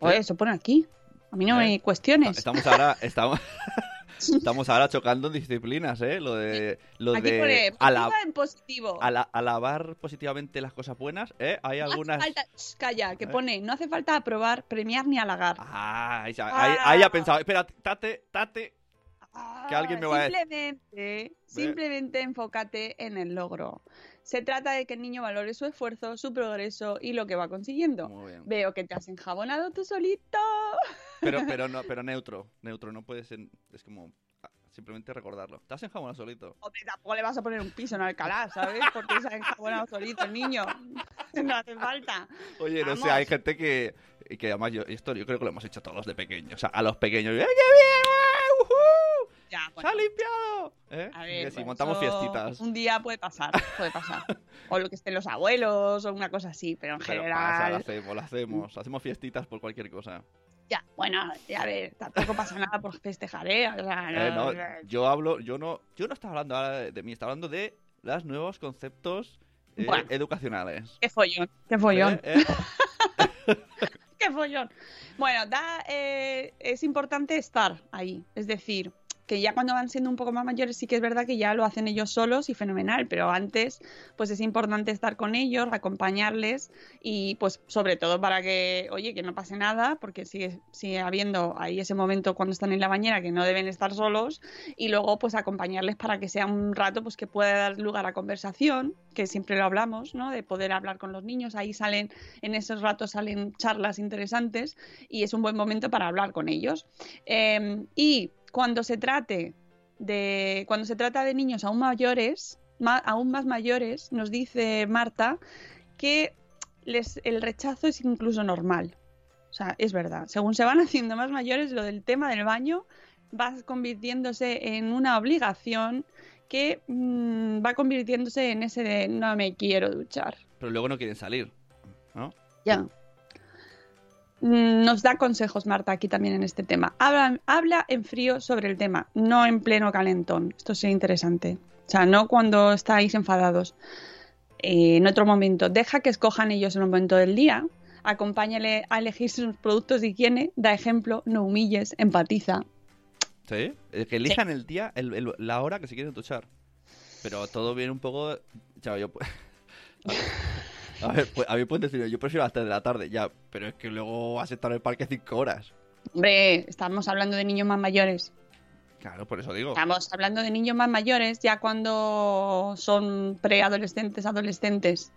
Pues eso pone aquí. A mí no ¿Eh? me cuestiones. Estamos ahora... Estamos... Estamos ahora chocando en disciplinas, ¿eh? Lo de... Lo Aquí de pone en positivo. ala- alabar positivamente las cosas buenas, ¿eh? Hay No hace algunas... falta- Shh, calla, que ¿Eh? pone, no hace falta aprobar, premiar ni halagar. Ah, ahí, ahí ha pensado, espera, tate, tate. que alguien me va a decir. Simplemente, simplemente enfócate en el logro. Se trata de que el niño valore su esfuerzo, su progreso y lo que va consiguiendo. Muy bien. Veo que te has enjabonado tú solito. Pero, pero, no, pero neutro, neutro, no puede ser, es como ah, simplemente recordarlo. Te has enjabonado solito. Hombre, tampoco le vas a poner un piso en Alcalá, ¿sabes? Porque se ha enjabonado solito el niño. No hace falta. Oye, no sé, Vamos. hay gente que, que además yo, esto yo creo que lo hemos hecho todos de pequeños. O sea, a los pequeños, ¡eh, qué bien! ¡Uhú! Ya, ¡Se bueno. ha limpiado! ¿Eh? A ver, si pues montamos fiestitas. Un día puede pasar, puede pasar. O lo que estén los abuelos o una cosa así, pero en Pero general. pasa, lo hacemos, lo hacemos. Hacemos fiestitas por cualquier cosa. Ya, bueno, a ver, tampoco pasa nada por festejar, ¿eh? O sea, Eh, no, yo hablo, yo no, yo no estaba hablando ahora de, de mí, estaba hablando de los nuevos conceptos eh, Bueno. educacionales. Qué follón, qué follón, Eh, qué follón. Bueno, da, es importante estar ahí, es decir, que ya cuando van siendo un poco más mayores sí que es verdad que ya lo hacen ellos solos y fenomenal, pero antes pues es importante estar con ellos, acompañarles y pues sobre todo para que, oye, que no pase nada, porque sigue, sigue habiendo ahí ese momento cuando están en la bañera que no deben estar solos y luego pues acompañarles para que sea un rato pues que pueda dar lugar a conversación, que siempre lo hablamos, ¿no? De poder hablar con los niños, ahí salen, en esos ratos salen charlas interesantes y es un buen momento para hablar con ellos. Eh, y cuando se trate de cuando se trata de niños aún mayores, ma- aún más mayores, nos dice Marta que les, el rechazo es incluso normal. O sea, es verdad. Según se van haciendo más mayores, lo del tema del baño va convirtiéndose en una obligación que mm, va convirtiéndose en ese de no me quiero duchar. Pero luego no quieren salir, ¿no? Ya. Mm, Nos da consejos, Marta, aquí también en este tema. Habla, en frío sobre el tema, no en pleno calentón. Esto sería interesante. O sea, no cuando estáis enfadados. Eh, en otro momento, deja que escojan ellos en un momento del día. Acompáñale a elegir sus productos de higiene. Da ejemplo, no humilles, empatiza. Sí. Que elijan el día, el- el- la hora que se quieren duchar. Pero todo viene un poco. Ya, yo. A ver, pues, a mí puedes decir, yo prefiero las 3 de la tarde, ya, pero es que luego vas a estar en el parque 5 horas. Hombre, estamos hablando de niños más mayores. Claro, por eso digo. Estamos hablando de niños más mayores, ya cuando son preadolescentes, adolescentes.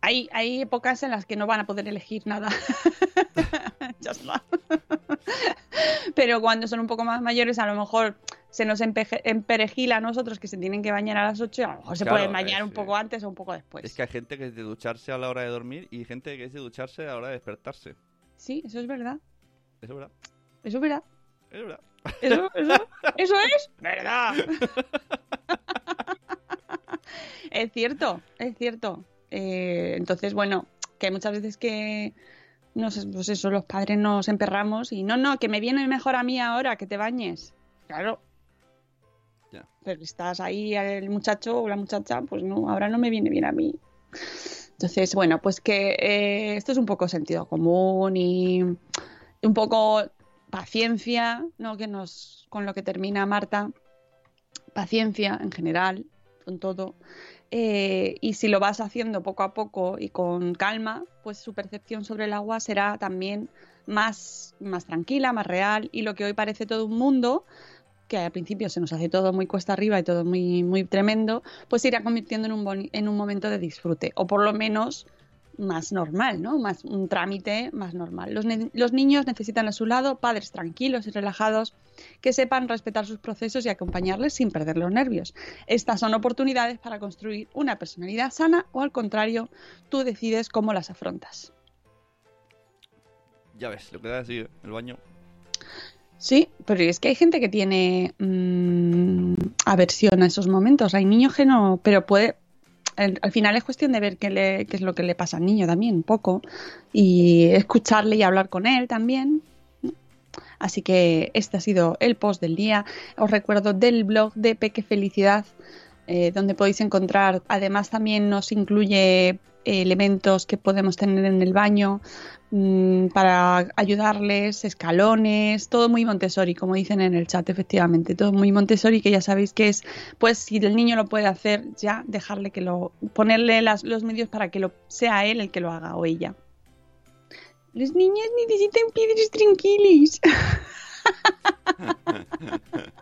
Hay, hay épocas en las que no van a poder elegir nada. ya está. Pero cuando son un poco más mayores, a lo mejor se nos empeje- emperejila a nosotros que se tienen que bañar a las 8 y a lo mejor se Claro, pueden bañar es- un poco antes o un poco después. Es que hay gente que es de ducharse a la hora de dormir y gente que es de ducharse a la hora de despertarse. Sí, eso es verdad. Eso es verdad. Eso es verdad. Eso es verdad. Eso, eso, eso es verdad. es cierto, es cierto. Eh, entonces, bueno, que hay muchas veces que nos, pues eso, los padres nos emperramos y no, no, que me viene mejor a mí ahora que te bañes. Claro. Ya. Pero estás ahí, el muchacho o la muchacha, pues no, ahora no me viene bien a mí. Entonces, bueno, pues que eh, esto es un poco sentido común y un poco paciencia, ¿no? Que nos, con lo que termina Marta, paciencia en general, con todo. Eh, y si lo vas haciendo poco a poco y con calma, pues su percepción sobre el agua será también más, más tranquila, más real. Y lo que hoy parece todo un mundo, que al principio se nos hace todo muy cuesta arriba y todo muy, muy tremendo, pues se irá convirtiendo en un, en un momento de disfrute. O por lo menos más normal, ¿no? Más un trámite más normal. Los niños necesitan a su lado padres tranquilos y relajados que sepan respetar sus procesos y acompañarles sin perder los nervios. Estas son oportunidades para construir una personalidad sana o al contrario, tú decides cómo las afrontas. Ya ves, lo que da así, el baño. Sí, pero es que hay gente que tiene mm, aversión a esos momentos. Hay niños que no, pero puede. Al, al final es cuestión de ver qué, le- qué es lo que le pasa al niño también, un poco. Y escucharle y hablar con él también. Así que este ha sido el post del día. Os recuerdo del blog de Peque Felicidad, eh, donde podéis encontrar. Además, también nos incluye eh, elementos que podemos tener en el baño mm, para ayudarles, escalones, todo muy Montessori, como dicen en el chat, efectivamente, todo muy Montessori, que ya sabéis que es, pues si el niño lo puede hacer, ya dejarle que lo, ponerle las- los medios para que lo sea él el que lo haga o ella. Los niños necesitan piedras tranquilis.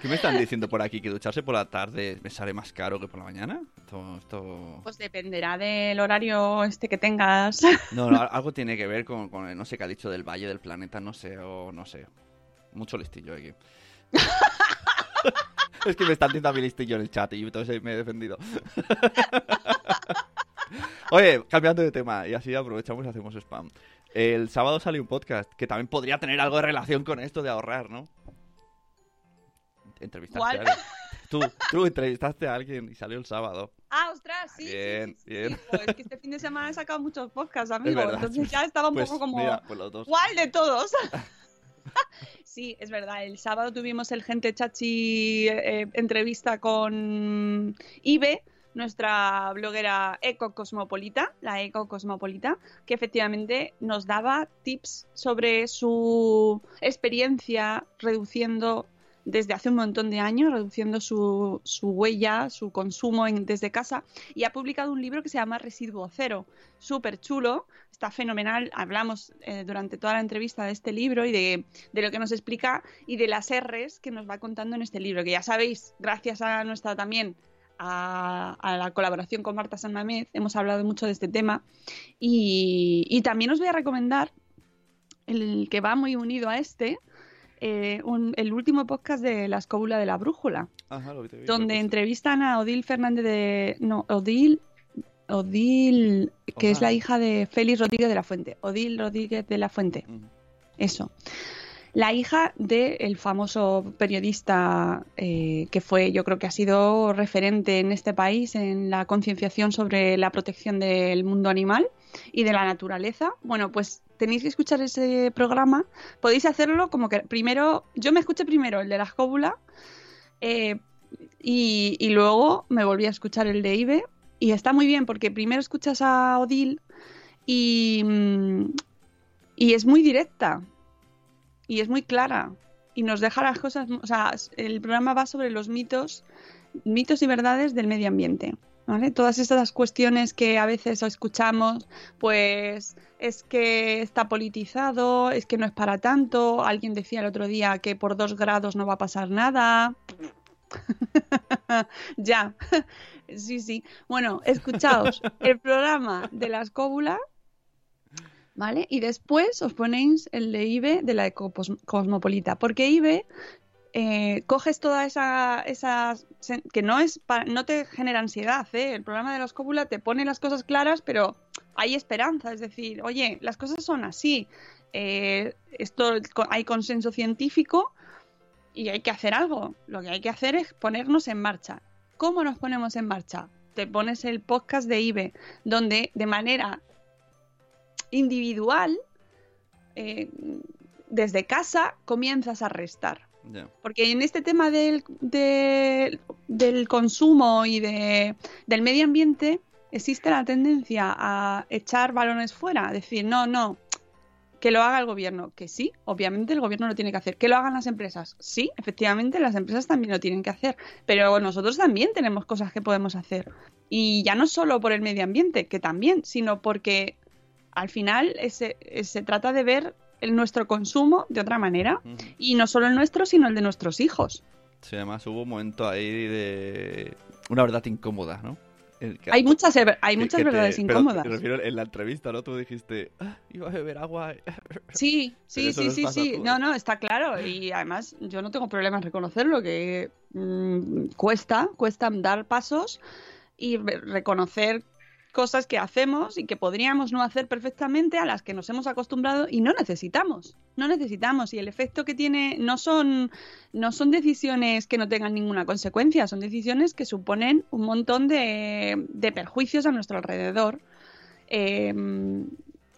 ¿Qué me están diciendo por aquí? ¿Que ducharse por la tarde me sale más caro que por la mañana? Esto, esto... Pues dependerá del horario este que tengas. No, no, algo tiene que ver con, con el no sé qué ha dicho del valle del planeta, no sé, o no sé. Mucho listillo aquí. es que me están diciendo a mi listillo en el chat y entonces me he defendido. Oye, cambiando de tema, y así aprovechamos y hacemos spam. El sábado sale un podcast que también podría tener algo de relación con esto de ahorrar, ¿no? Entrevistaste ¿Cuál? a alguien. Tú, tú entrevistaste a alguien y salió el sábado. Ah, ostras, sí. Bien, sí, sí, bien. sí. Es que este fin de semana he sacado muchos podcasts, amigo. Entonces ya estaba un Pues, poco como. mira, pues los dos. ¿Cuál de todos? sí, es verdad. El sábado tuvimos el Gente Chachi eh, entrevista con Ibe, nuestra bloguera ecocosmopolita, la ecocosmopolita, que efectivamente nos daba tips sobre su experiencia reduciendo desde hace un montón de años, reduciendo su, su huella, su consumo en- desde casa, y ha publicado un libro que se llama Residuo Cero, súper chulo, está fenomenal, hablamos eh, durante toda la entrevista de este libro y de, de lo que nos explica y de las R's que nos va contando en este libro, que ya sabéis, gracias a nuestra también a, la colaboración con Marta San Mamés, hemos hablado mucho de este tema. Y, y también os voy a recomendar el que va muy unido a este, eh, un- el último podcast de La escóbula de la brújula. Ajá, lo vi, te vi, donde entrevistan a Odil Fernández de... No, Odil... Odil, que es la hija de Félix Rodríguez de la Fuente. Odil Rodríguez de la Fuente. Eso. La hija del famoso periodista eh, que fue, yo creo que ha sido referente en este país en la concienciación sobre la protección del mundo animal y de la naturaleza. Bueno, pues tenéis que escuchar ese programa. Podéis hacerlo como que primero, yo me escuché primero el de la escóbula eh, y, luego me volví a escuchar el de Ibe y está muy bien porque primero escuchas a Odil y, y es muy directa y es muy clara y nos deja las cosas, o sea, el programa va sobre los mitos, mitos y verdades del medio ambiente. ¿Vale? Todas estas cuestiones que a veces escuchamos, pues es que está politizado, es que no es para tanto. Alguien decía el otro día que por dos grados no va a pasar nada. ya, sí, sí. Bueno, escuchaos el programa de la escóbula, ¿vale? Y después os ponéis el de IBE de la Cosmopolita, porque IBE eh, coges toda esa, esa que no es pa- no te genera ansiedad, ¿eh? El programa de la escóbula te pone las cosas claras, pero hay esperanza, es decir, oye, las cosas son así. eh, esto hay consenso científico y hay que hacer algo. Lo que hay que hacer es ponernos en marcha. ¿Cómo nos ponemos en marcha? Te pones el podcast de IBE, donde de manera individual, desde casa, comienzas a restar. Porque en este tema del, de- del consumo y de, del medio ambiente existe la tendencia a echar balones fuera, a decir, no, no, que lo haga el gobierno, que sí, obviamente el gobierno lo tiene que hacer, que lo hagan las empresas, sí, efectivamente las empresas también lo tienen que hacer, pero nosotros también tenemos cosas que podemos hacer. Y ya no solo por el medio ambiente, que también, sino porque al final ese- se trata de ver el, nuestro consumo de otra manera. Y no solo el nuestro, sino el de nuestros hijos. Sí, además hubo un momento ahí de una verdad incómoda, ¿no? Que- Hay muchas, hay muchas te- verdades pero incómodas. Me refiero en la entrevista, ¿no? Tú dijiste, "Ah, iba a beber agua. Sí, sí, Pero sí, sí, sí. No, no, está claro. Y además yo no tengo problemas en reconocerlo, que mm, cuesta, cuesta dar pasos y re- reconocer cosas que hacemos y que podríamos no hacer perfectamente, a las que nos hemos acostumbrado y no necesitamos. No necesitamos. Y el efecto que tiene no son, no son decisiones que no tengan ninguna consecuencia, son decisiones que suponen un montón de, de perjuicios a nuestro alrededor. Eh,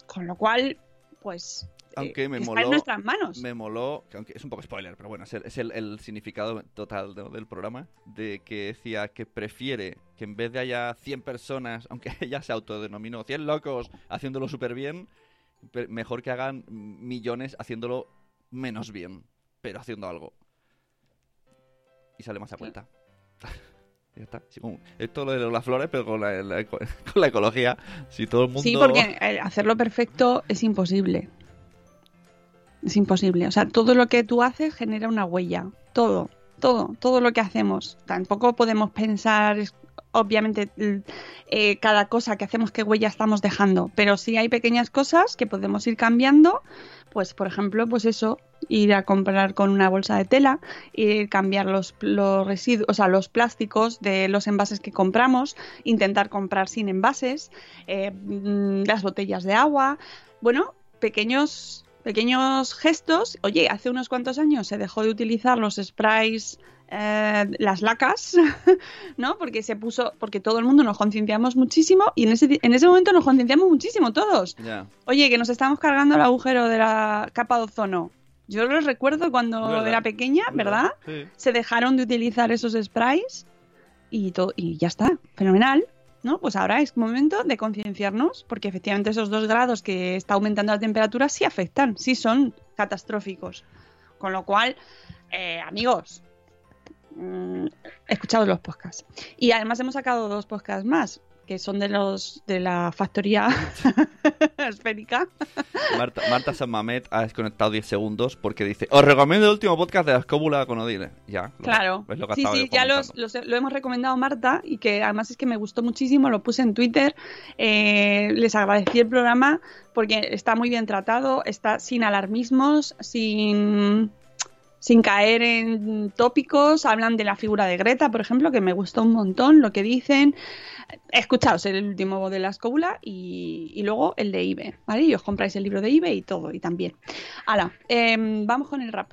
con lo cual, pues. Aunque me está moló- en nuestras manos. Me moló, que aunque es un poco spoiler, pero bueno, es el, es el- el significado total de- del programa, de que decía que prefiere que en vez de haya 100 personas, aunque ella se autodenominó 100 locos haciéndolo súper bien, mejor que hagan millones haciéndolo menos bien, pero haciendo algo. Y sale más a cuenta. ya está. Es todo lo de las flores, pero con la, con la ecología. Si todo el mundo... Sí, porque eh, hacerlo perfecto es imposible. Es imposible. O sea, todo lo que tú haces genera una huella. Todo, todo, todo lo que hacemos. Tampoco podemos pensar, obviamente, eh, cada cosa que hacemos, qué huella estamos dejando. Pero sí hay pequeñas cosas que podemos ir cambiando. Pues, por ejemplo, pues eso, ir a comprar con una bolsa de tela, ir cambiar los, los residuos, o sea, los plásticos de los envases que compramos, intentar comprar sin envases, eh, mm, las botellas de agua. Bueno, pequeños, pequeños gestos. Oye, hace unos cuantos años se dejó de utilizar los sprays, eh, las lacas, ¿no? Porque se puso, porque todo el mundo nos concienciamos muchísimo y en ese, en ese momento nos concienciamos muchísimo todos. Oye, que nos estamos cargando el agujero de la capa de ozono. Yo lo recuerdo cuando ¿Verdad? era pequeña, ¿verdad? Sí. Se dejaron de utilizar esos sprays y, to- y ya está, fenomenal. ¿No? Pues ahora es momento de concienciarnos, porque efectivamente esos dos grados que está aumentando la temperatura sí afectan, sí son catastróficos. Con lo cual, eh, amigos, mm, escuchados los podcasts. Y además hemos sacado dos podcasts más, que son de los de la factoría esférica. Marta, Marta San Mamet ha desconectado 10 segundos porque dice: Os recomiendo el último podcast de la escóbula con Odile. Ya, lo- Claro. es lo que sí, sí, ya los, los- lo hemos recomendado a Marta y que además es que me gustó muchísimo, lo puse en Twitter, eh, les agradecí el programa porque está muy bien tratado, está sin alarmismos, sin sin caer en tópicos, hablan de la figura de Greta, por ejemplo, que me gustó un montón lo que dicen. Escuchaos el último de la escóbula y, luego el de Ibe, ¿vale? Y os compráis el libro de Ibe y todo, y también. Hala, em, vamos con el rap.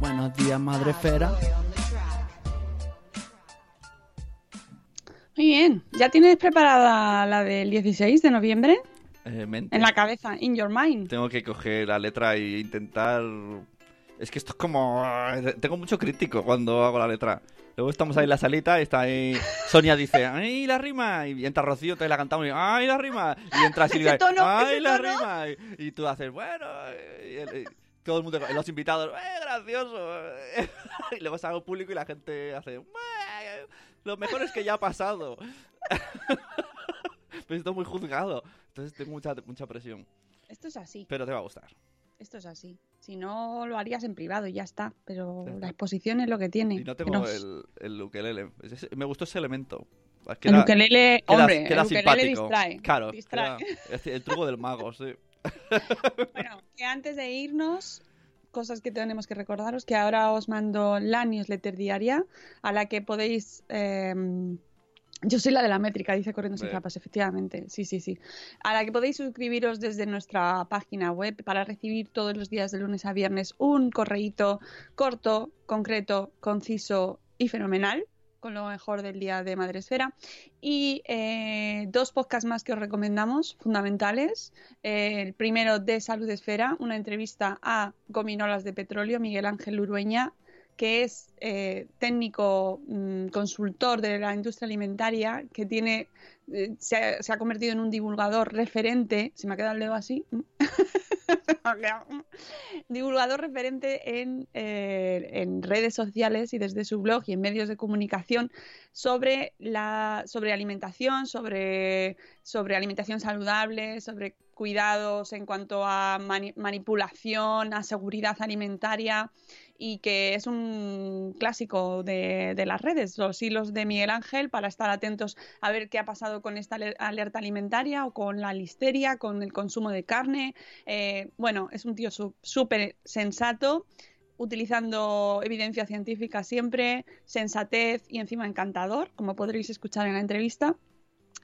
Buenos días, madre esfera. Muy bien, ¿ya tienes preparada la del 16 de noviembre? Eh, mente. En la cabeza, in your mind. Tengo que coger la letra e intentar... Es que esto es como... Tengo mucho crítico cuando hago la letra. Luego estamos ahí en la salita y está ahí... Sonia dice, ¡ay, la rima! Y entra Rocío, te la cantamos y ¡ay, la rima! Y entra Silvia, tono, ¡ay, la tono. rima! Y, y tú haces, bueno... Y, el- y todo el mundo, los invitados, ¡eh, gracioso! y luego salgo público y la gente hace, "Bueh, Lo mejor es que ya ha pasado. Esto es muy juzgado. Entonces tengo mucha, mucha presión. Esto es así, Pero te va a gustar. esto es así. Si no, lo harías en privado y ya está. Pero la exposición es lo que tiene. Y no tengo nos- el, el ukelele. Me gustó ese elemento. Es que el ukelele, queda- hombre, queda el ukelele simpático. distrae. Claro, distrae. queda- el truco del mago, sí. Bueno, que antes de irnos, cosas que tenemos que recordaros, que ahora os mando la newsletter diaria a la que podéis... eh, yo soy la de la métrica, dice Corriendo sin capas, efectivamente. Sí, sí, sí. A la que podéis suscribiros desde nuestra página web para recibir todos los días de lunes a viernes un correíto corto, concreto, conciso y fenomenal con lo mejor del día de Madresfera. Y eh, dos podcasts más que os recomendamos, fundamentales. Eh, el primero de Salud Esfera, una entrevista a Gominolas de Petróleo, Miguel Ángel Urueña, que es eh, técnico mm, consultor de la industria alimentaria, que tiene eh, se, ha, se ha convertido en un divulgador referente, se me ha quedado el dedo así, Divulgador referente en, eh, en redes sociales y desde su blog y en medios de comunicación sobre la sobre alimentación, sobre, sobre alimentación saludable, sobre cuidados en cuanto a mani- manipulación, a seguridad alimentaria y que es un clásico de, las redes, los hilos de Miguel Ángel para estar atentos a ver qué ha pasado con esta aler- alerta alimentaria o con la listeria, con el consumo de carne. Eh, bueno, es un tío súper sensato utilizando evidencia científica siempre, sensatez y encima encantador, como podréis escuchar en la entrevista.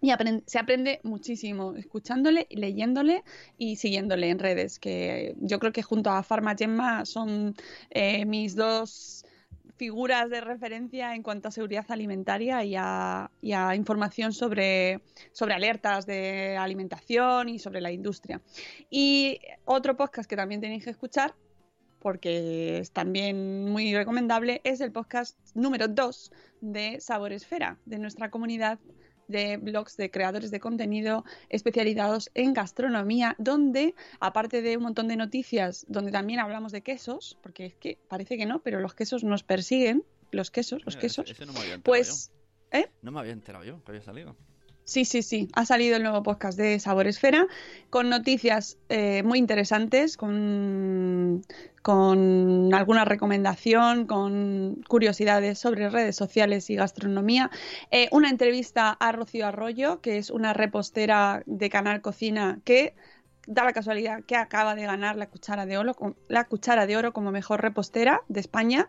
Y apren- se aprende muchísimo escuchándole, leyéndole y siguiéndole en redes, que yo creo que junto a Farma Gemma son eh, mis dos figuras de referencia en cuanto a seguridad alimentaria y a, y a información sobre, sobre alertas de alimentación y sobre la industria. Y otro podcast que también tenéis que escuchar, porque es también muy recomendable, es el podcast número 2 de Sabor Esfera, de nuestra comunidad de blogs de creadores de contenido especializados en gastronomía, donde, aparte de un montón de noticias, donde también hablamos de quesos, porque es que parece que no, pero los quesos nos persiguen, los quesos, los quesos, Ese, ese no me había enterado pues... ¿eh? No me había enterado yo que había salido. Sí, sí, sí. Ha salido el nuevo podcast de Sabor Esfera con noticias eh, muy interesantes, con, con alguna recomendación, con curiosidades sobre redes sociales y gastronomía. Eh, una entrevista a Rocío Arroyo, que es una repostera de Canal Cocina que da la casualidad que acaba de ganar la cuchara de oro, la cuchara de oro como mejor repostera de España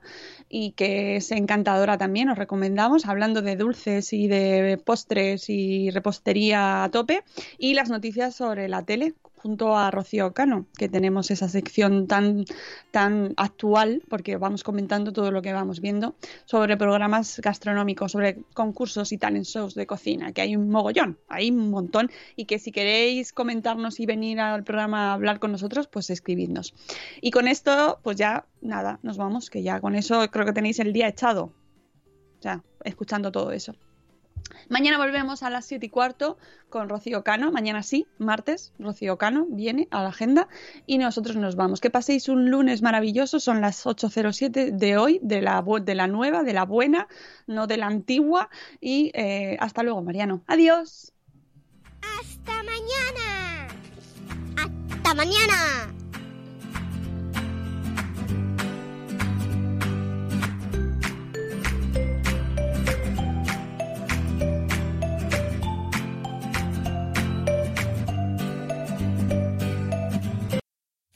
y que es encantadora también, os recomendamos, hablando de dulces y de postres y repostería a tope. Y las noticias sobre la tele junto a Rocío Cano, que tenemos esa sección tan, tan actual, porque vamos comentando todo lo que vamos viendo sobre programas gastronómicos, sobre concursos y talent shows de cocina, que hay un mogollón, hay un montón, y que si queréis comentarnos y venir al programa a hablar con nosotros, pues escribidnos. Y con esto, pues ya nada, nos vamos, que ya con eso creo que tenéis el día echado. O escuchando todo eso. Mañana volvemos a las 7 y cuarto con Rocío Cano. Mañana sí, martes, Rocío Cano viene a la agenda y nosotros nos vamos. Que paséis un lunes maravilloso. Son las 8.07 de hoy, de la, de la nueva, de la buena, no de la antigua. Y eh, hasta luego, Mariano. Adiós. ¡Hasta mañana! ¡Hasta mañana!